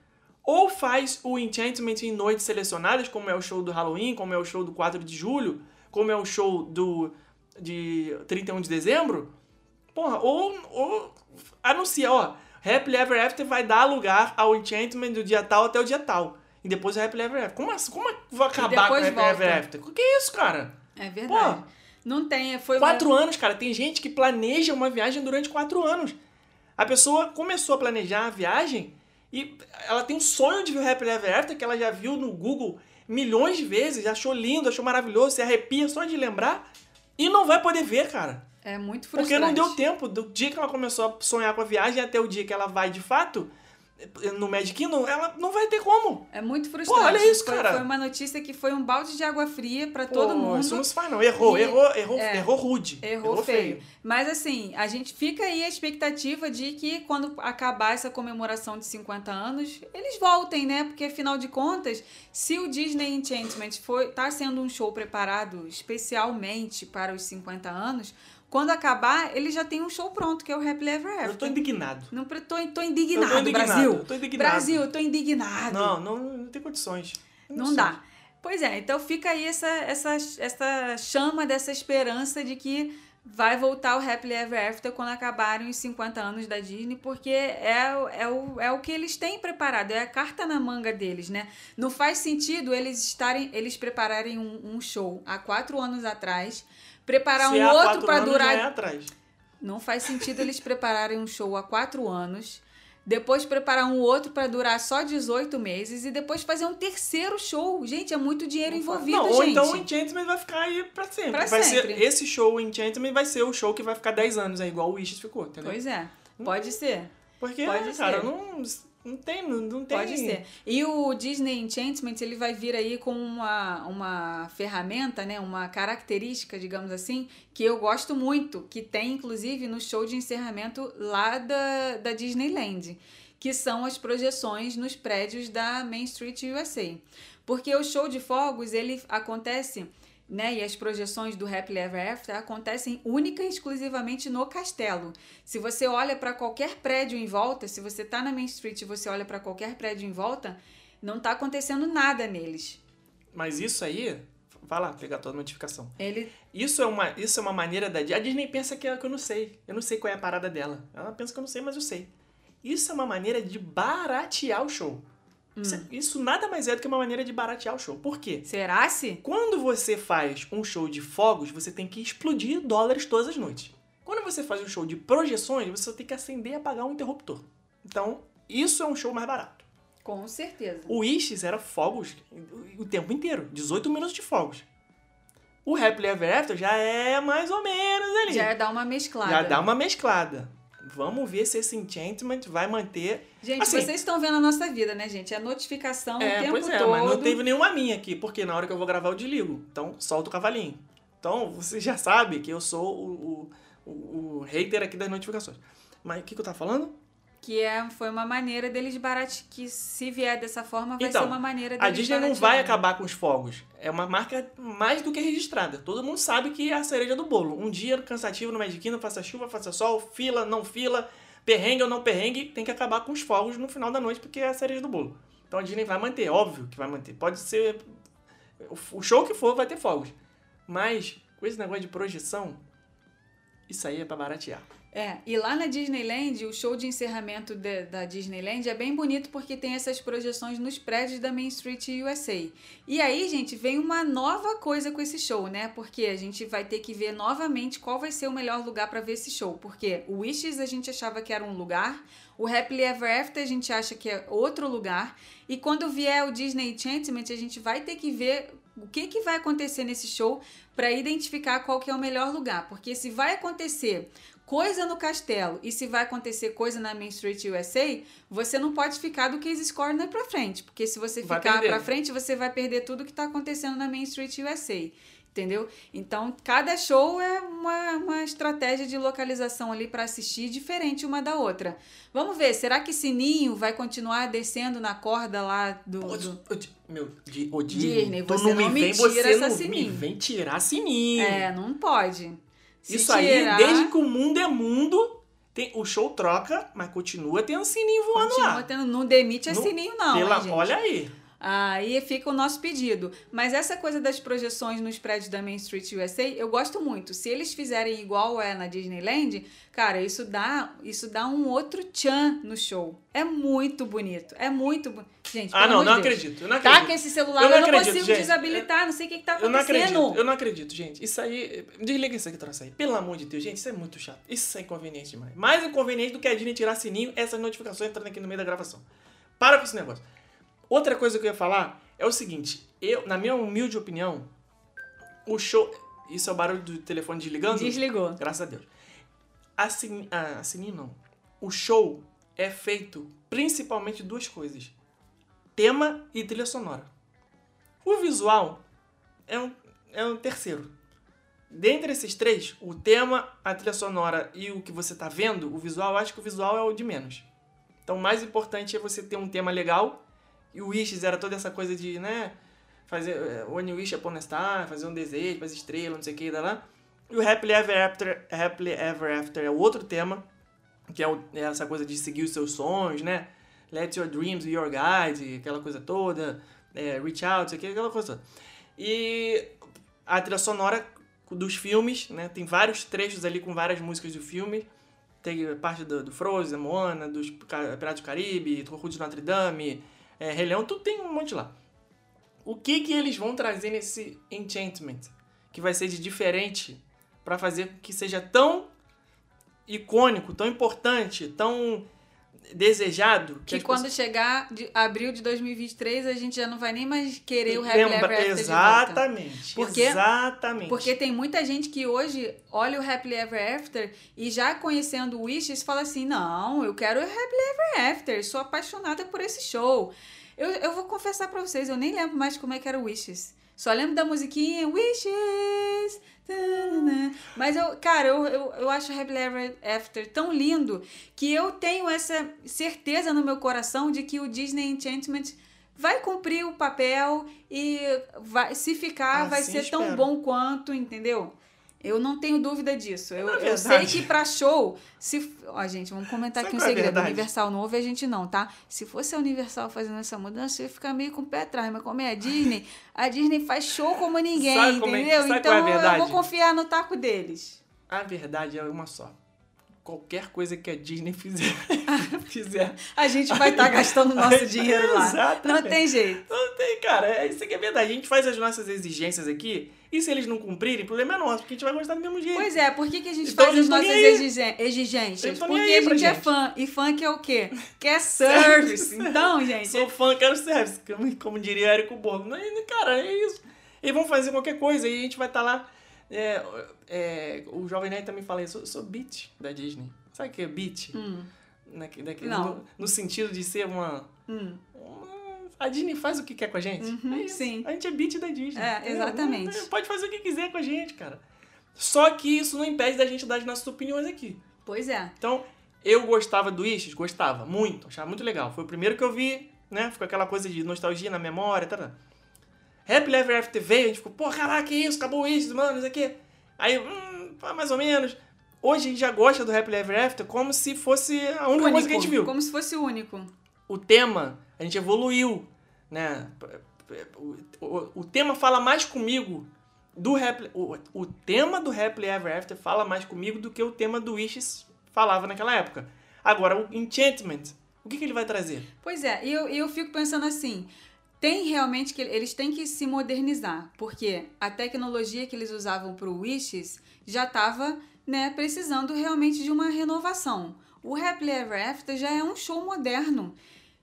ou faz o Enchantment em noites selecionadas, como é o show do Halloween, como é o show do 4 de julho, como é o show do de 31 de dezembro, porra, ou, ou anuncia, ó, Happily Ever After vai dar lugar ao Enchantment do dia tal até o dia tal. E depois o Happily Ever After. Como, como é que vai acabar com o Happily Ever volta. After? O que é isso, cara? É verdade. Pô, não tem, foi Quatro anos, cara. Tem gente que planeja uma viagem durante quatro anos. A pessoa começou a planejar a viagem e ela tem um sonho de ver o Happily Ever After que ela já viu no Google milhões de vezes, achou lindo, achou maravilhoso, se arrepia só de lembrar e não vai poder ver, cara. É muito Porque frustrante. não deu tempo do dia que ela começou a sonhar com a viagem até o dia que ela vai de fato no Magic Kingdom, ela não vai ter como. É muito frustrante. olha isso, foi, cara. Foi uma notícia que foi um balde de água fria Pô, todo mundo. Isso não se faz não. Errou, E- errou, errou, é. errou rude. Errou, feio. Mas assim, a gente fica aí a expectativa de que quando acabar essa comemoração de 50 anos, eles voltem, né? Porque afinal de contas, se o Disney Enchantment foi, tá sendo um show preparado especialmente para os 50 anos, quando acabar, ele já tem um show pronto, que é o Happily Ever After. Eu tô indignado. Não, tô, tô indignado, tô indignado, Brasil. tô indignado. Brasil, eu tô indignado. Não, não, não tem condições. Não dá. Pois é, então fica aí essa, essa, essa chama dessa esperança de que vai voltar o Happily Ever After quando acabarem os 50 anos da Disney, porque é, o- é, o, é o que eles têm preparado, é a carta na manga deles, né? Não faz sentido eles estarem, eles prepararem um, um show há quatro anos atrás, preparar Se um há outro para durar é atrás. não faz sentido eles prepararem um show há quatro anos, depois preparar um outro para durar só 18 meses e depois fazer um terceiro show. Gente, é muito dinheiro envolvido, não, ou gente. então o Enchantment vai ficar aí pra sempre. Pra vai sempre. ser esse show, o Enchantment, vai ser o show que vai ficar 10 anos aí, igual o Wishes ficou, entendeu? Pois é, pode ser. Porque, pode cara, ser. não. Não tem, não, não tem. Pode ser. E o Disney Enchantment, ele vai vir aí com uma, uma ferramenta, né? Uma característica, digamos assim, que eu gosto muito, que tem inclusive no show de encerramento lá da, da Disneyland, que são as projeções nos prédios da Main Street USA. Porque o show de fogos, ele acontece né, e as projeções do Happily Ever After acontecem única e exclusivamente no castelo. Se você olha para qualquer prédio em volta, se você está na Main Street e você olha para qualquer prédio em volta, não está acontecendo nada neles. Mas isso aí, vai lá pegar tua notificação. Ele Isso é uma, isso é uma maneira da a Disney pensa que, é- que eu não sei. Eu não sei qual é a parada dela. Ela pensa que eu não sei, mas eu sei. Isso é uma maneira de baratear o show. Isso, é- isso nada mais é do que uma maneira de baratear o show. Por quê? será se? Quando você faz um show de fogos, você tem que explodir dólares todas as noites. Quando você faz um show de projeções, você só tem que acender e apagar um interruptor. Então, isso é um show mais barato. Com certeza. O Wishes era fogos o tempo inteiro, 18 minutos de fogos. O Happily Ever After já é mais ou menos ali. Já dá uma mesclada. Já dá uma mesclada. Vamos ver se esse Enchantment vai manter. Gente, Assim, vocês estão vendo a nossa vida, né, gente? É notificação o É, tempo pois é, todo. mas não teve nenhuma minha aqui, porque na hora que eu vou gravar eu desligo. Então, solta o cavalinho. Então, você já sabe que eu sou o, o, o, o hater aqui das notificações. Mas o que, que eu tava falando? Que é, foi uma maneira deles baratear. Que se vier dessa forma, vai Então, ser uma maneira deles A Disney não vai acabar com os fogos. É uma marca mais do que registrada. Todo mundo sabe que é a cereja do bolo. Um dia cansativo no Magic Kingdom, faça chuva, faça sol, fila, não fila, perrengue ou não perrengue, tem que acabar com os fogos no final da noite porque é a cereja do bolo. Então a Disney vai manter, óbvio que vai manter. Pode ser o- o show que for vai ter fogos. Mas com esse negócio de projeção, isso aí é pra baratear. É, e lá na Disneyland, o show de encerramento de- da Disneyland é bem bonito porque tem essas projeções nos prédios da Main Street USA. E aí, gente, vem uma nova coisa com esse show, né? Porque a gente vai ter que ver novamente qual vai ser o melhor lugar para ver esse show. Porque o Wishes a gente achava que era um lugar, o Happily Ever After a gente acha que é outro lugar, e quando vier o Disney Enchantment, a gente vai ter que ver o que, que vai acontecer nesse show para identificar qual que é o melhor lugar. Porque se vai acontecer coisa no castelo e se vai acontecer coisa na Main Street USA, você não pode ficar do Case Corner pra frente, porque se você Vai ficar pra frente, você vai perder tudo que tá acontecendo na Main Street USA. Entendeu? Então, cada show é uma, uma estratégia de localização ali para assistir diferente uma da outra. Vamos ver, será que Sininho vai continuar descendo na corda lá do. Do- di- Meu, di, ô, Disney, você não me me vem, tira você essa não me sininho. vem tirar sininho. É, não pode. Se Isso tirar, aí, desde que o mundo é mundo, tem, o show troca, mas continua tendo sininho voando continua lá. tendo, não demite a Não- Sininho, não. Pela- hein, gente? olha aí. Aí fica o nosso pedido. Mas essa coisa das projeções nos prédios da Main Street USA, eu gosto muito. Se eles fizerem igual é na Disneyland, cara, isso dá, isso dá um outro tchan no show. É muito bonito. É muito bonito. Gente, Ah, não, não Deus. acredito. Eu não acredito. Taca esse celular, Eu eu não não, acredito, consigo gente. desabilitar, não sei o que, que tá Eu não acontecendo. acredito, eu não acredito, gente. Isso aí. Desliga isso aqui, troço aí. Pelo amor de Deus, gente, isso é muito chato. Isso é inconveniente demais. Mais inconveniente do que a Disney tirar sininho, essas notificações entrando aqui no meio da gravação. Para com esse negócio. Outra coisa que eu ia falar é o seguinte: eu, na minha humilde opinião, o show. Isso é o barulho do telefone desligando? Desligou. Graças a Deus. A, sin, a sininho não. O show é feito principalmente de duas coisas: tema e trilha sonora. O visual é um, é um terceiro. Dentre esses três, o tema, a trilha sonora e o que você tá vendo, o visual, eu acho que o visual é o de menos. Então, o mais importante é você ter um tema legal. E o Wishes era toda essa coisa de, né? Fazer é, One Wish Upon a Star, fazer um desejo para as estrelas, não sei o que, lá. E o Happily Ever After, Happily Ever After é outro tema, que é, o- é essa coisa de seguir os seus sonhos, né? Let your dreams be your guide, aquela coisa toda. É, reach out, sei o que, aquela coisa toda. E a trilha sonora dos filmes, né? Tem vários trechos ali com várias músicas do filme. Tem parte do, do Frozen, Moana, dos Piratas do Caribe, Torru de Notre Dame, é, Rei Leão, tudo tem um monte lá. O que que eles vão trazer nesse Enchantment? Que vai ser de diferente para fazer que seja tão icônico, tão importante, tão desejado. Que as quando pessoas- chegar de abril de 2023, a gente já não vai nem mais querer o Happy Lembra- Ever After. Exatamente. Por quê? Exatamente. Porque tem muita gente que hoje olha o Happily Ever After e já conhecendo o Wishes fala assim: não, eu quero o Happily Ever After, sou apaixonada por esse show. Eu, eu vou confessar pra vocês, eu nem lembro mais como é que era o Wishes. Só lembro da musiquinha Wishes. Mas eu, cara, eu, eu, eu acho o Happily Ever After tão lindo que eu tenho essa certeza no meu coração de que o Disney Enchantment vai cumprir o papel e vai, se ficar, vai Assim ser tão espero. bom quanto, entendeu? Eu não tenho dúvida disso. Eu, Na eu sei que pra show, se. Ó, gente, vamos comentar Sabe aqui um é a segredo. verdade? Universal não ouve a gente não, tá? Se fosse a Universal fazendo essa mudança, eu ia ficar meio com o pé atrás. Mas como é a Disney, a Disney faz show como ninguém, Sabe como é- entendeu? sabe então é eu vou confiar no taco deles. A verdade é uma só. Qualquer coisa que a Disney fizer, <laughs> fizer. A gente vai estar gastando nosso dinheiro lá. Exatamente. Não tem jeito. Não tem, cara. É isso que é verdade. A gente faz as nossas exigências aqui. E se eles não cumprirem, o problema é nosso, porque a gente vai gostar do mesmo jeito. Pois é, por que, que a gente Então, faz as nossas exigen- exigências? Porque a gente é gente. fã. E fã que é o quê? <laughs> Que é service. Então, gente. Sou fã, quero service, como, como diria Érico Borgo. Cara, é isso. Eles vão fazer qualquer coisa e a gente vai estar lá. É, é, o Jovem Nerd também fala isso. Eu sou beat da Disney. Sabe o que é beat? Hum, Naque- naque- Não. No, no sentido de ser uma, hum. uma- A Disney faz o que quer com a gente. Uhum, É sim. A gente é beat da Disney. É, exatamente. Pode fazer o que quiser com a gente, cara. Só que isso não impede da gente dar as nossas opiniões aqui. Pois é. Então, eu gostava do Wishes, gostava muito, achava muito legal. Foi o primeiro que eu vi, né? Ficou aquela coisa de nostalgia na memória, tá? Happy Ever After veio, a gente ficou, pô, caraca, que isso, acabou o Wishes, mano, isso aqui. Aí, hum, mais ou menos. Hoje a gente já gosta do Happy Ever After como se fosse a única coisa que a gente viu. Como se fosse o único. O tema, a gente evoluiu, né? O, o, o tema fala mais comigo do Happy... O, o tema do Happily Ever After fala mais comigo do que o tema do Wishes falava naquela época. Agora, o Enchantment, o que, que ele vai trazer? Pois é, e eu, e eu fico pensando assim, tem realmente que eles têm que se modernizar, porque a tecnologia que eles usavam para o Wishes já estava né, precisando realmente de uma renovação. O Happily Ever After já é um show moderno.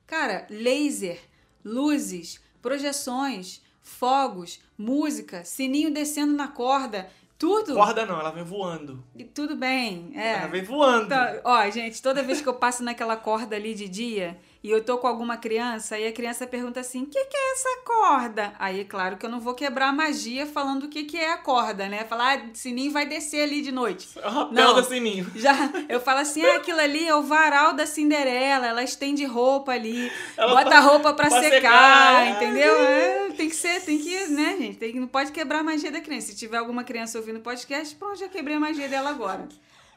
Cara, laser, luzes, projeções, fogos, música, sininho descendo na corda, tudo. Corda não, ela vem voando. E Tudo bem, é. Ela vem voando. Tá, ó, gente, toda vez que eu passo naquela corda ali de dia e eu tô com alguma criança, aí a criança pergunta assim: o que, que é essa corda? Aí, claro que eu não vou quebrar a magia falando o que, que é a corda, né? Falar, ah, sininho vai descer ali de noite. <laughs> É o rapel Não. do sininho. <laughs> Já, eu falo assim: ah, aquilo ali é o varal da Cinderela, ela estende roupa ali, Ela bota a roupa pra, pra secar, secar. entendeu? É, tem que ser, tem que, né, gente? Tem, que- não pode quebrar a magia da criança. Se tiver alguma criança ouvindo o podcast, pronto, já quebrei a magia dela agora.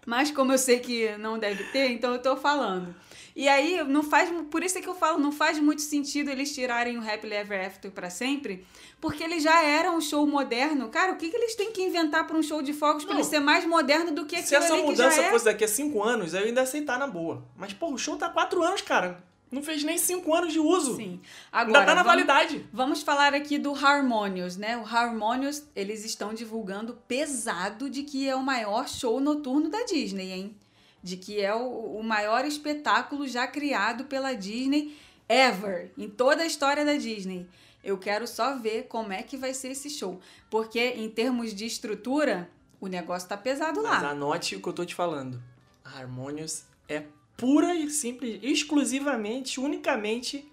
Mas como eu sei que não deve ter, então eu tô falando. E aí, não faz, por isso é que eu falo, não faz muito sentido eles tirarem o Happily Ever After pra sempre, porque ele já era um show moderno. Cara, o que, que eles têm que inventar pra um show de fogos pra Não. ele ser mais moderno do que Se aquilo essa mudança é? fosse daqui a 5 anos, eu ainda aceitar na boa. Mas, pô, o show tá 4 anos, cara. Não fez nem 5 anos de uso. Sim. Ainda Agora, tá na vamos, validade. vamos falar aqui do Harmonious, né? O Harmonious, eles estão divulgando pesado de que é o maior show noturno da Disney, hein? De que é o, o maior espetáculo já criado pela Disney ever, em toda a história da Disney. Eu quero só ver como é que vai ser esse show. Porque, em termos de estrutura, o negócio tá pesado Mas lá. anote o que eu tô te falando. A Harmonious é pura e simples, exclusivamente, unicamente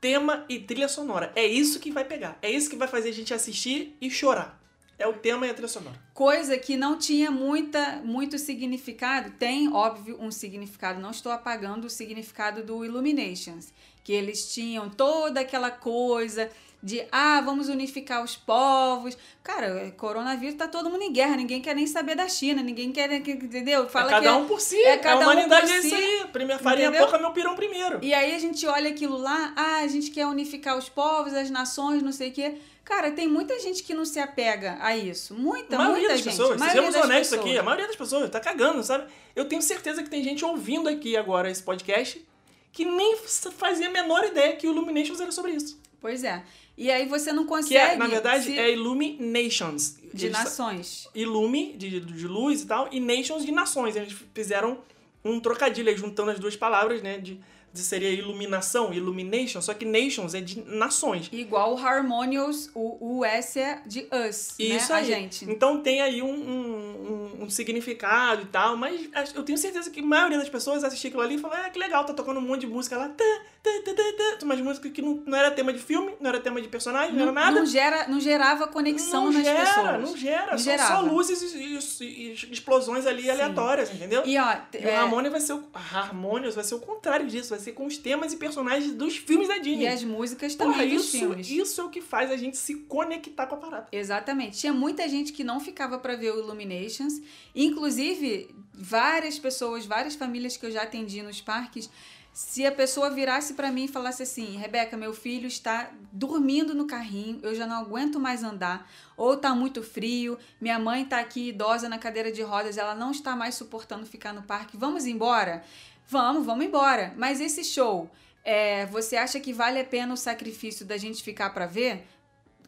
tema e trilha sonora. É isso que vai pegar. É isso que vai fazer a gente assistir e chorar. É o tema e a trilha sonora. Coisa que não tinha muita, muito significado. Tem, óbvio, um significado. Não estou apagando o significado do Illuminations. Que eles tinham toda aquela coisa de, ah, vamos unificar os povos. Cara, coronavírus tá todo mundo em guerra. Ninguém quer nem saber da China. Ninguém quer, entendeu? Fala é cada que um por si. é É cada a um humanidade por é isso si. aí. Primeiro farinha Entendeu? pouca, meu pirão primeiro. E aí a gente olha aquilo lá, ah, a gente quer unificar os povos, as nações, não sei o quê. Cara, tem muita gente que não se apega a isso. Muita, a maioria muita das gente. pessoas, maioria sejamos honestos pessoas. aqui, a maioria das pessoas tá cagando, sabe? Eu tenho certeza que tem gente ouvindo aqui agora esse podcast que nem fazia a menor ideia que o Illuminations era sobre isso. Pois é. E aí você não consegue. Que é, na verdade, se- é Illuminations. de Eles- nações. Illume, de, de luz e tal, e Nations de nações. Eles fizeram um trocadilho aí, juntando as duas palavras, né? De seria iluminação, illumination, só que nations é de nações. Igual o Harmonious, o, o S é de us, Isso né? aí. A gente. Então tem aí um, um, um- significado e tal, mas eu tenho certeza que a maioria das pessoas assistia aquilo ali e falava, ah, que legal, tá tocando um monte de música lá, tá, tá, tá, tá, tá, umas músicas que não, não era tema de filme, não era tema de personagem, não, Não, era nada. não gera, não gerava conexão Não nas gera, pessoas. não gera, Não são gerava. só luzes e, e- e explosões ali aleatórias, entendeu? E ó, E é, o Harmonious vai ser o Harmonious vai ser o contrário disso, vai ser com os temas e personagens dos filmes da Disney. e as músicas também Porra, dos isso, filmes. isso é o que faz a gente se conectar com a parada. Exatamente. Tinha muita gente que não ficava pra ver o Illuminations. Inclusive, várias pessoas, várias famílias que eu já atendi nos parques, se a pessoa virasse pra mim e falasse assim: Rebeca, meu filho está dormindo no carrinho, eu já não aguento mais andar, ou tá muito frio, minha mãe tá aqui idosa na cadeira de rodas, ela não está mais suportando ficar no parque, vamos embora? Vamos, vamos embora. Mas esse show, é, você acha que vale a pena o sacrifício da gente ficar pra ver?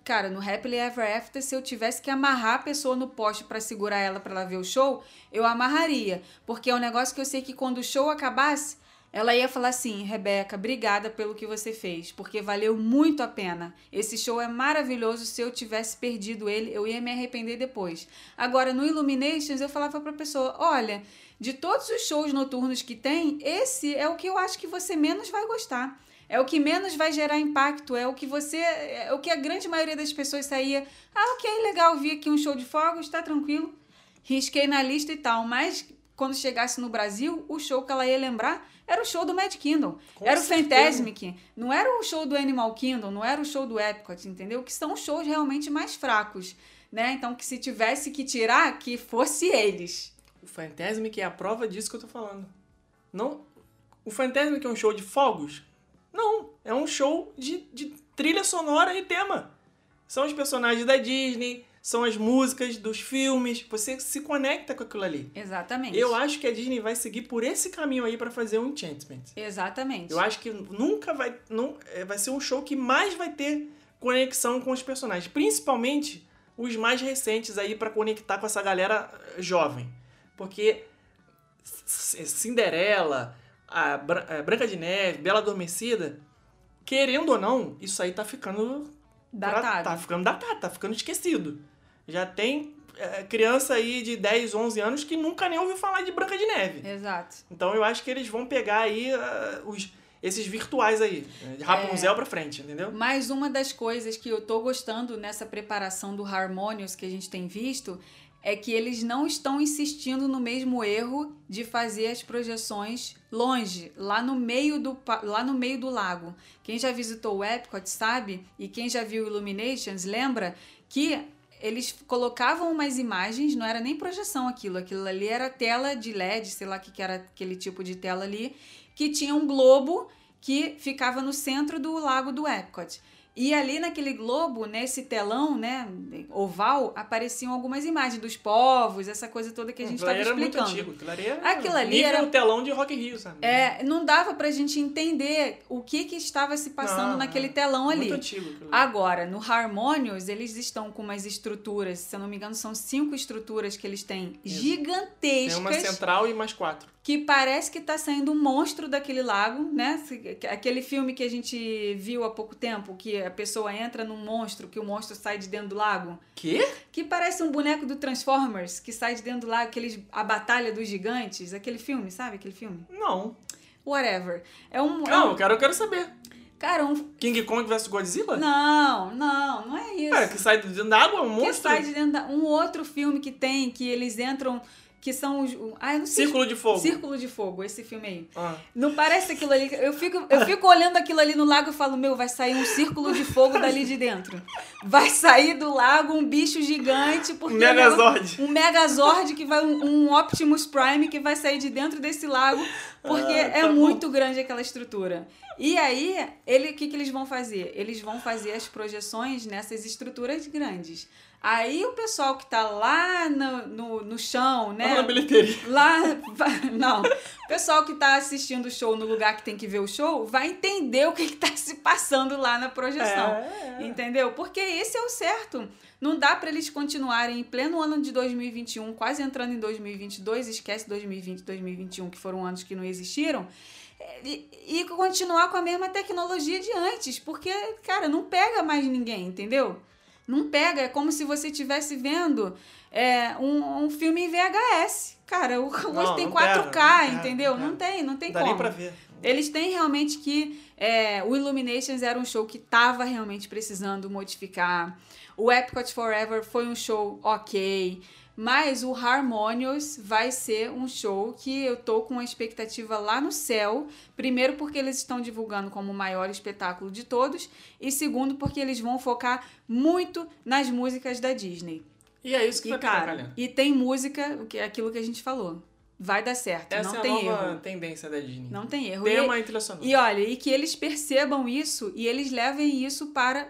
Cara, no Happily Ever After, se eu tivesse que amarrar a pessoa no poste pra segurar ela pra ela ver o show, eu amarraria. Porque é um negócio que eu sei que quando o show acabasse, ela ia falar assim: Rebeca, obrigada pelo que você fez, porque valeu muito a pena. Esse show é maravilhoso. Se eu tivesse perdido ele, eu ia me arrepender depois. Agora, no Illuminations, eu falava pra pessoa: olha, de todos os shows noturnos que tem, esse é o que eu acho que você menos vai gostar. É o que menos vai gerar impacto, é o que você. É o que a grande maioria das pessoas saía. Ah, ok, legal, vi aqui um show de fogos, tá tranquilo. Risquei na lista e tal. Mas quando chegasse no Brasil, o show que ela ia lembrar era o show do Mad Kingdom. Com era o certeza. Fantasmic. Não era o show do Animal Kingdom, não era o show do Epcot, entendeu? Que são shows realmente mais fracos. Né? Então, que se tivesse que tirar, que fosse eles. O Fantasmic é a prova disso que eu tô falando. Não, o Fantasmic é um show de fogos? Não, é um show de, de trilha sonora e tema. São os personagens da Disney, são as músicas dos filmes, você se conecta com aquilo ali. Exatamente. Eu acho que a Disney vai seguir por esse caminho aí pra fazer o Enchantment. Exatamente. Eu acho que nunca vai. Não, é, vai ser um show que mais vai ter conexão com os personagens. Principalmente os mais recentes aí pra conectar com essa galera jovem. Porque Cinderela, a a Branca de Neve, Bela Adormecida, querendo ou não, isso aí tá ficando. Datado. Tá ficando datado, tá ficando esquecido. Já tem eh, criança aí de 10, 11 anos que nunca nem ouviu falar de Branca de Neve. Exato. Então eu acho que eles vão pegar aí ah, os, esses virtuais aí, de Rapunzel pra frente, entendeu? Mas uma das coisas que eu tô gostando nessa preparação do Harmonious que a gente tem visto é que eles não estão insistindo no mesmo erro de fazer as projeções longe, lá no meio do, lá no meio do lago. Quem já visitou o Epcot sabe, e quem já viu Illuminations lembra que eles colocavam umas imagens, não era nem projeção aquilo, aquilo ali era tela de LED, sei lá que, que era aquele tipo de tela ali, que tinha um globo que ficava no centro do lago do Epcot. E ali naquele globo, nesse telão, né, oval, apareciam algumas imagens dos povos, essa coisa toda que a gente estava ali era explicando. muito antigo. Aquilo ali era Aquilo ali nível era- telão de Rock in Rio, sabe? É, não dava pra gente entender o que que estava se passando Não, naquele é. telão ali. Muito antigo. aquilo. Agora, no Harmonious, eles estão com umas estruturas, se eu não me engano, são cinco estruturas que eles têm Isso. gigantescas. Tem uma central e mais quatro. Que parece que tá saindo um monstro daquele lago, né? Aquele filme que a gente viu há pouco tempo, que a pessoa entra num monstro, que o monstro sai de dentro do lago. Quê? Que parece um boneco do Transformers, que sai de dentro do lago, aqueles, a Batalha dos Gigantes, aquele filme, sabe aquele filme? Não. Whatever. É um. é Não, um- eu quero, eu quero saber. cara, um. King Kong vs Godzilla? Não, não, não é isso. Cara, que sai de dentro da água, é um que monstro? sai de dentro da. Um outro filme que tem, que eles entram. Que são os. Ah, eu não sei. Círculo de Fogo. Círculo de Fogo, esse filme aí. Ah. Não parece aquilo ali. Eu fico, eu fico olhando aquilo ali no lago e falo, meu, vai sair um círculo de fogo dali de dentro. Vai sair do lago um bicho gigante. Porque Um Megazord. Um Megazord que vai. Um, um Optimus Prime que vai sair de dentro desse lago. Porque Ah, tá é bom. muito grande aquela estrutura. E aí, ele, o que, que eles vão fazer? Eles vão fazer as projeções nessas estruturas grandes. Aí o pessoal que tá lá no, no, no chão, né? Lá na bilheteria. Lá, não. O pessoal que tá assistindo o show no lugar que tem que ver o show vai entender o que, que tá se passando lá na projeção. É, é. Entendeu? Porque esse é o certo. Não dá para eles continuarem em pleno ano de 2021, quase entrando em 2022, esquece 2020, 2021, que foram anos que não existiram, e, e continuar com a mesma tecnologia de antes, porque, cara, não pega mais ninguém, entendeu? Não pega, é como se você estivesse vendo é, um, um filme em VHS. Cara, hoje Não, tem não 4K, pega, não entendeu? pega. Não tem, não tem Não dá como. nem pra ver. Eles têm realmente que. é, o Illuminations era um show que tava realmente precisando modificar. O Epcot Forever foi um show ok. Mas o Harmonious vai ser um show que eu tô com uma expectativa lá no céu. Primeiro, porque eles estão divulgando como o maior espetáculo de todos. E segundo, porque eles vão focar muito nas músicas da Disney. E é isso que E, vai cara, e tem música, o que é aquilo que a gente falou. Vai dar certo, Essa não é tem nova erro. tendência da Disney. Não tem erro. Tem E- uma trilha sonora. e olha, e que eles percebam isso e eles levem isso para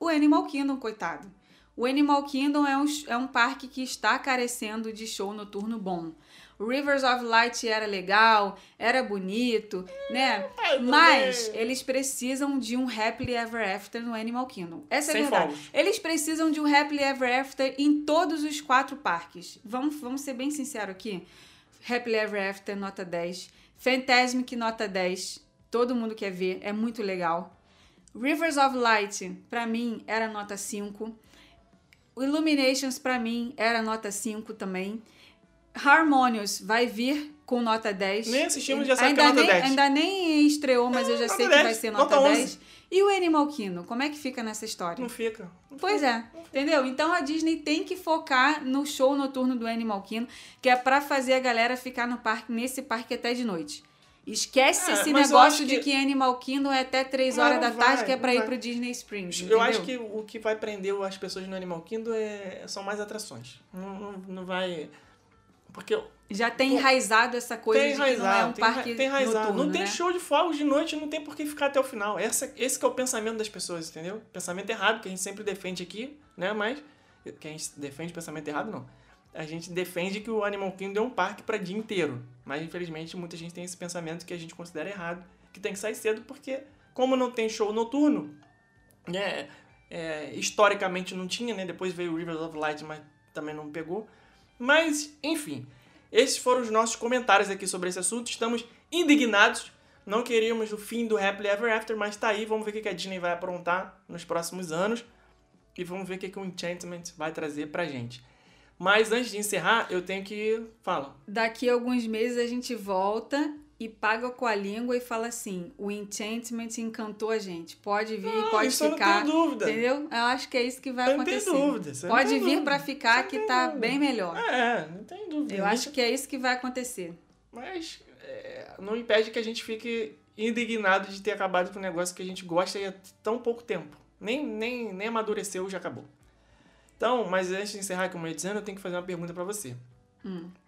o Animal Kingdom, coitado. O Animal Kingdom é um, é um parque que está carecendo de show noturno bom. O Rivers of Light era legal, era bonito, né? Mas eles precisam de um Happily Ever After no Animal Kingdom. Essa é a verdade. fogos. Eles precisam de um Happily Ever After em todos os quatro parques. Vamos, vamos ser bem sinceros aqui. Happily Ever After, nota 10. Fantasmic, nota 10. Todo mundo quer ver, é muito legal. Rivers of Light, pra mim, era nota 5. O Illuminations, pra mim, era nota 5 também. Harmonious vai vir com nota 10. Nem assistimos, já sabe ainda que é nota nem, 10. Ainda nem estreou, mas eu já nota sei que 10, vai ser nota nota 11. 10. E o Animal Kingdom, como é que fica nessa história? Não fica. Pois é, entendeu? Então a Disney tem que focar no show noturno do Animal Kingdom, que é pra fazer a galera ficar no parque, nesse parque até de noite. Esquece É, esse eu negócio de que- Animal Kingdom é até 3 Mas horas da não tarde, vai, que é pra ir vai. pro Disney Springs. Eu entendeu? acho que o que vai prender as pessoas no Animal Kingdom é, são mais atrações. Não, não, não vai. Porque Já tem Pô, enraizado essa coisa tem de que não é enraizado, um tem, parque tem enraizado. noturno, Não tem né? show de fogos de noite, não tem por que ficar até o final. Essa, esse é o pensamento das pessoas, entendeu? Pensamento errado, que a gente sempre defende aqui, né? Mas. Que a gente defende pensamento errado, não. A gente defende que o Animal Kingdom é um parque para dia inteiro. Mas infelizmente muita gente tem esse pensamento que a gente considera errado, que tem que sair cedo, porque como não tem show noturno, né? é, historicamente não tinha, né? Depois veio o Rivers of Light, mas também não pegou. Mas, enfim, esses foram os nossos comentários aqui sobre esse assunto. Estamos indignados. Não queríamos o fim do Happily Ever After, mas tá aí. Vamos ver o que a Disney vai aprontar nos próximos anos. E vamos ver o que o Enchantment vai trazer pra gente. Mas antes de encerrar, eu tenho que. Fala. Daqui a alguns meses a gente volta e paga com a língua e fala assim: o Enchantment encantou a gente. Pode vir, Não, pode eu não ficar. tenho dúvida. Entendeu? Eu acho que é isso que vai Eu não acontecer. dúvida, não Pode vir pra ficar que tá dúvida. bem melhor. É, não tem dúvida. Eu acho que é isso que vai acontecer. Mas é, não impede que a gente fique indignado de ter acabado com um negócio que a gente gosta há tão pouco tempo. Nem, nem, nem amadureceu, já acabou. Então, mas antes de encerrar, como eu ia dizendo, eu tenho que fazer uma pergunta pra você.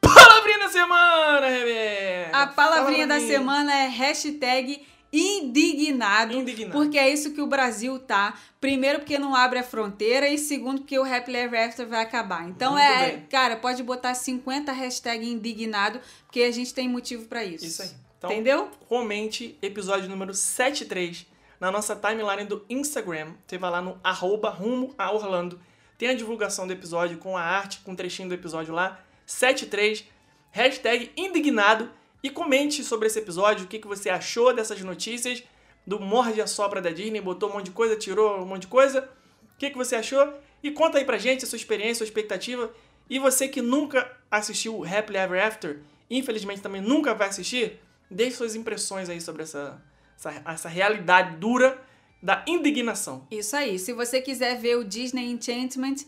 Palavrinha da semana, Rebeca! Hum. A palavrinha da semana é hashtag indignado. Indignado. Porque é isso que o Brasil tá. Primeiro, porque não abre a fronteira. E segundo, porque o Happily Ever After vai acabar. Então, Muito é, bem. cara, pode botar 50 hashtag indignado, porque a gente tem motivo pra isso. Isso aí. Então, Entendeu? comente episódio número 73 na nossa timeline do Instagram. Você vai lá no arroba rumo a Orlando. Tem a divulgação do episódio com a arte, com um trechinho do episódio lá. 73, hashtag indignado. E comente sobre esse episódio, o que, que você achou dessas notícias, do morde a sopra da Disney, botou um monte de coisa, tirou um monte de coisa. O que, que você achou? E conta aí pra gente a sua experiência, a sua expectativa. E você que nunca assistiu Happily Ever After, infelizmente também nunca vai assistir, deixe suas impressões aí sobre essa, essa, essa realidade dura da indignação. Isso aí. Se você quiser ver o Disney Enchantment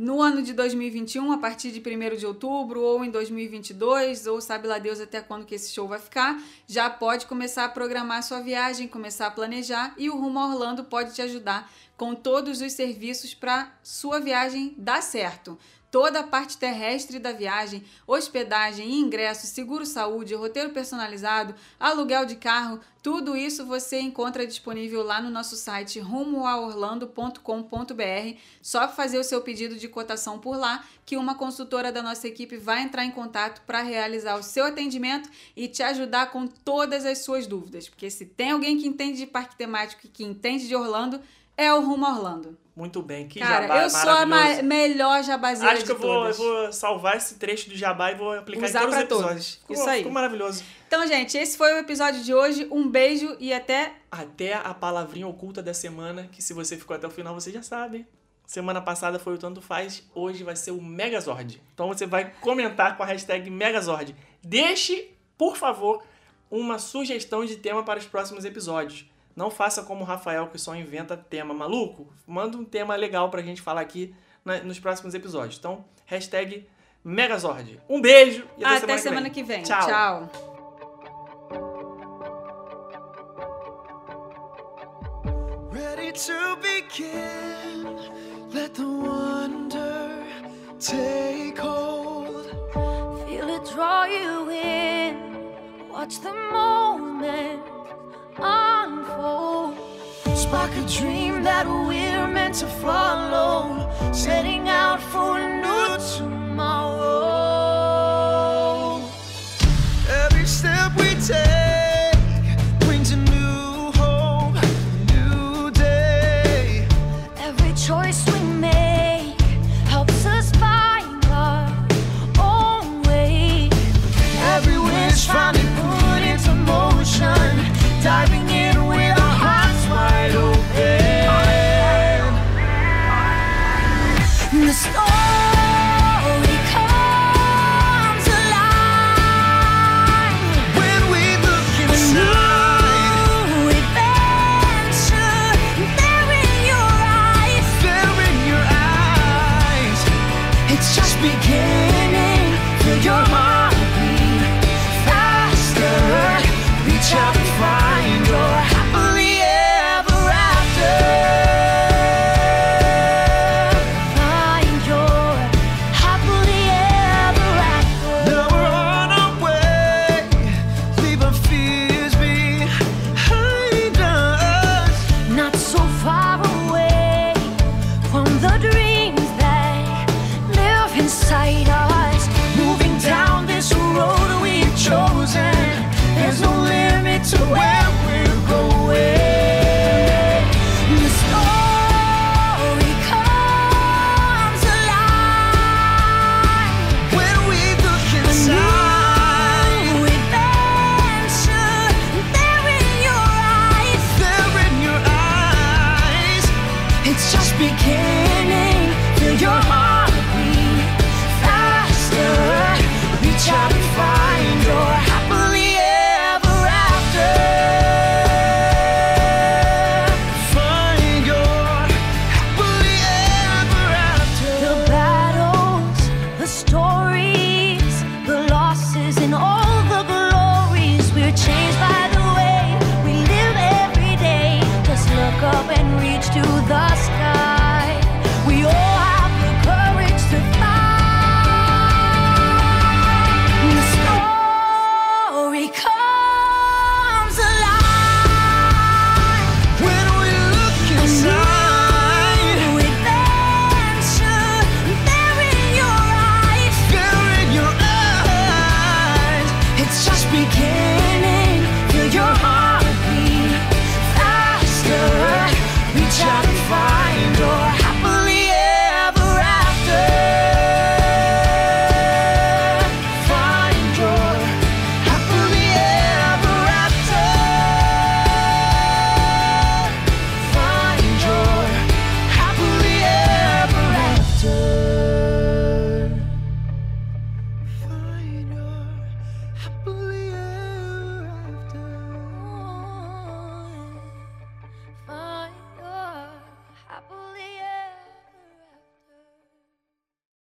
no ano de 2021, a partir de 1 de outubro, ou em 2022, ou sabe lá Deus até quando que esse show vai ficar, já pode começar a programar sua viagem, começar a planejar e o Rumo Orlando pode te ajudar com todos os serviços para sua viagem dar certo. Toda a parte terrestre da viagem, hospedagem, ingresso, seguro saúde, roteiro personalizado, aluguel de carro, tudo isso você encontra disponível lá no nosso site rumoaorlando.com.br. Só fazer o seu pedido de cotação por lá, que uma consultora da nossa equipe vai entrar em contato para realizar o seu atendimento e te ajudar com todas as suas dúvidas. Porque se tem alguém que entende de parque temático e que entende de Orlando, é o Rumo Orlando. Muito bem, que Cara, jabá eu sou a ma melhor jabazeira Acho que eu vou, eu vou salvar esse trecho do jabá e vou aplicar Usar em todos os episódios. todos. Ficou, Isso aí. Ficou maravilhoso. Então, gente, esse foi o episódio de hoje. Um beijo e até Até a palavrinha oculta da semana, que se você ficou até o final, você já sabe. Semana passada foi o Tanto Faz, hoje vai ser o Megazord. Então você vai comentar com a hashtag Megazord. Deixe, por favor, uma sugestão de tema para os próximos episódios. Não faça como o Rafael, que só inventa tema maluco. Manda um tema legal pra gente falar aqui na- nos próximos episódios. Então, hashtag Megazord. Um beijo e até, até semana, semana que vem. Tchau. Tchau. Ready to begin. Let the wonder take hold. Feel it draw you in. Watch the moment unfold. Spark a dream that we're meant to follow. Setting out for a new tomorrow.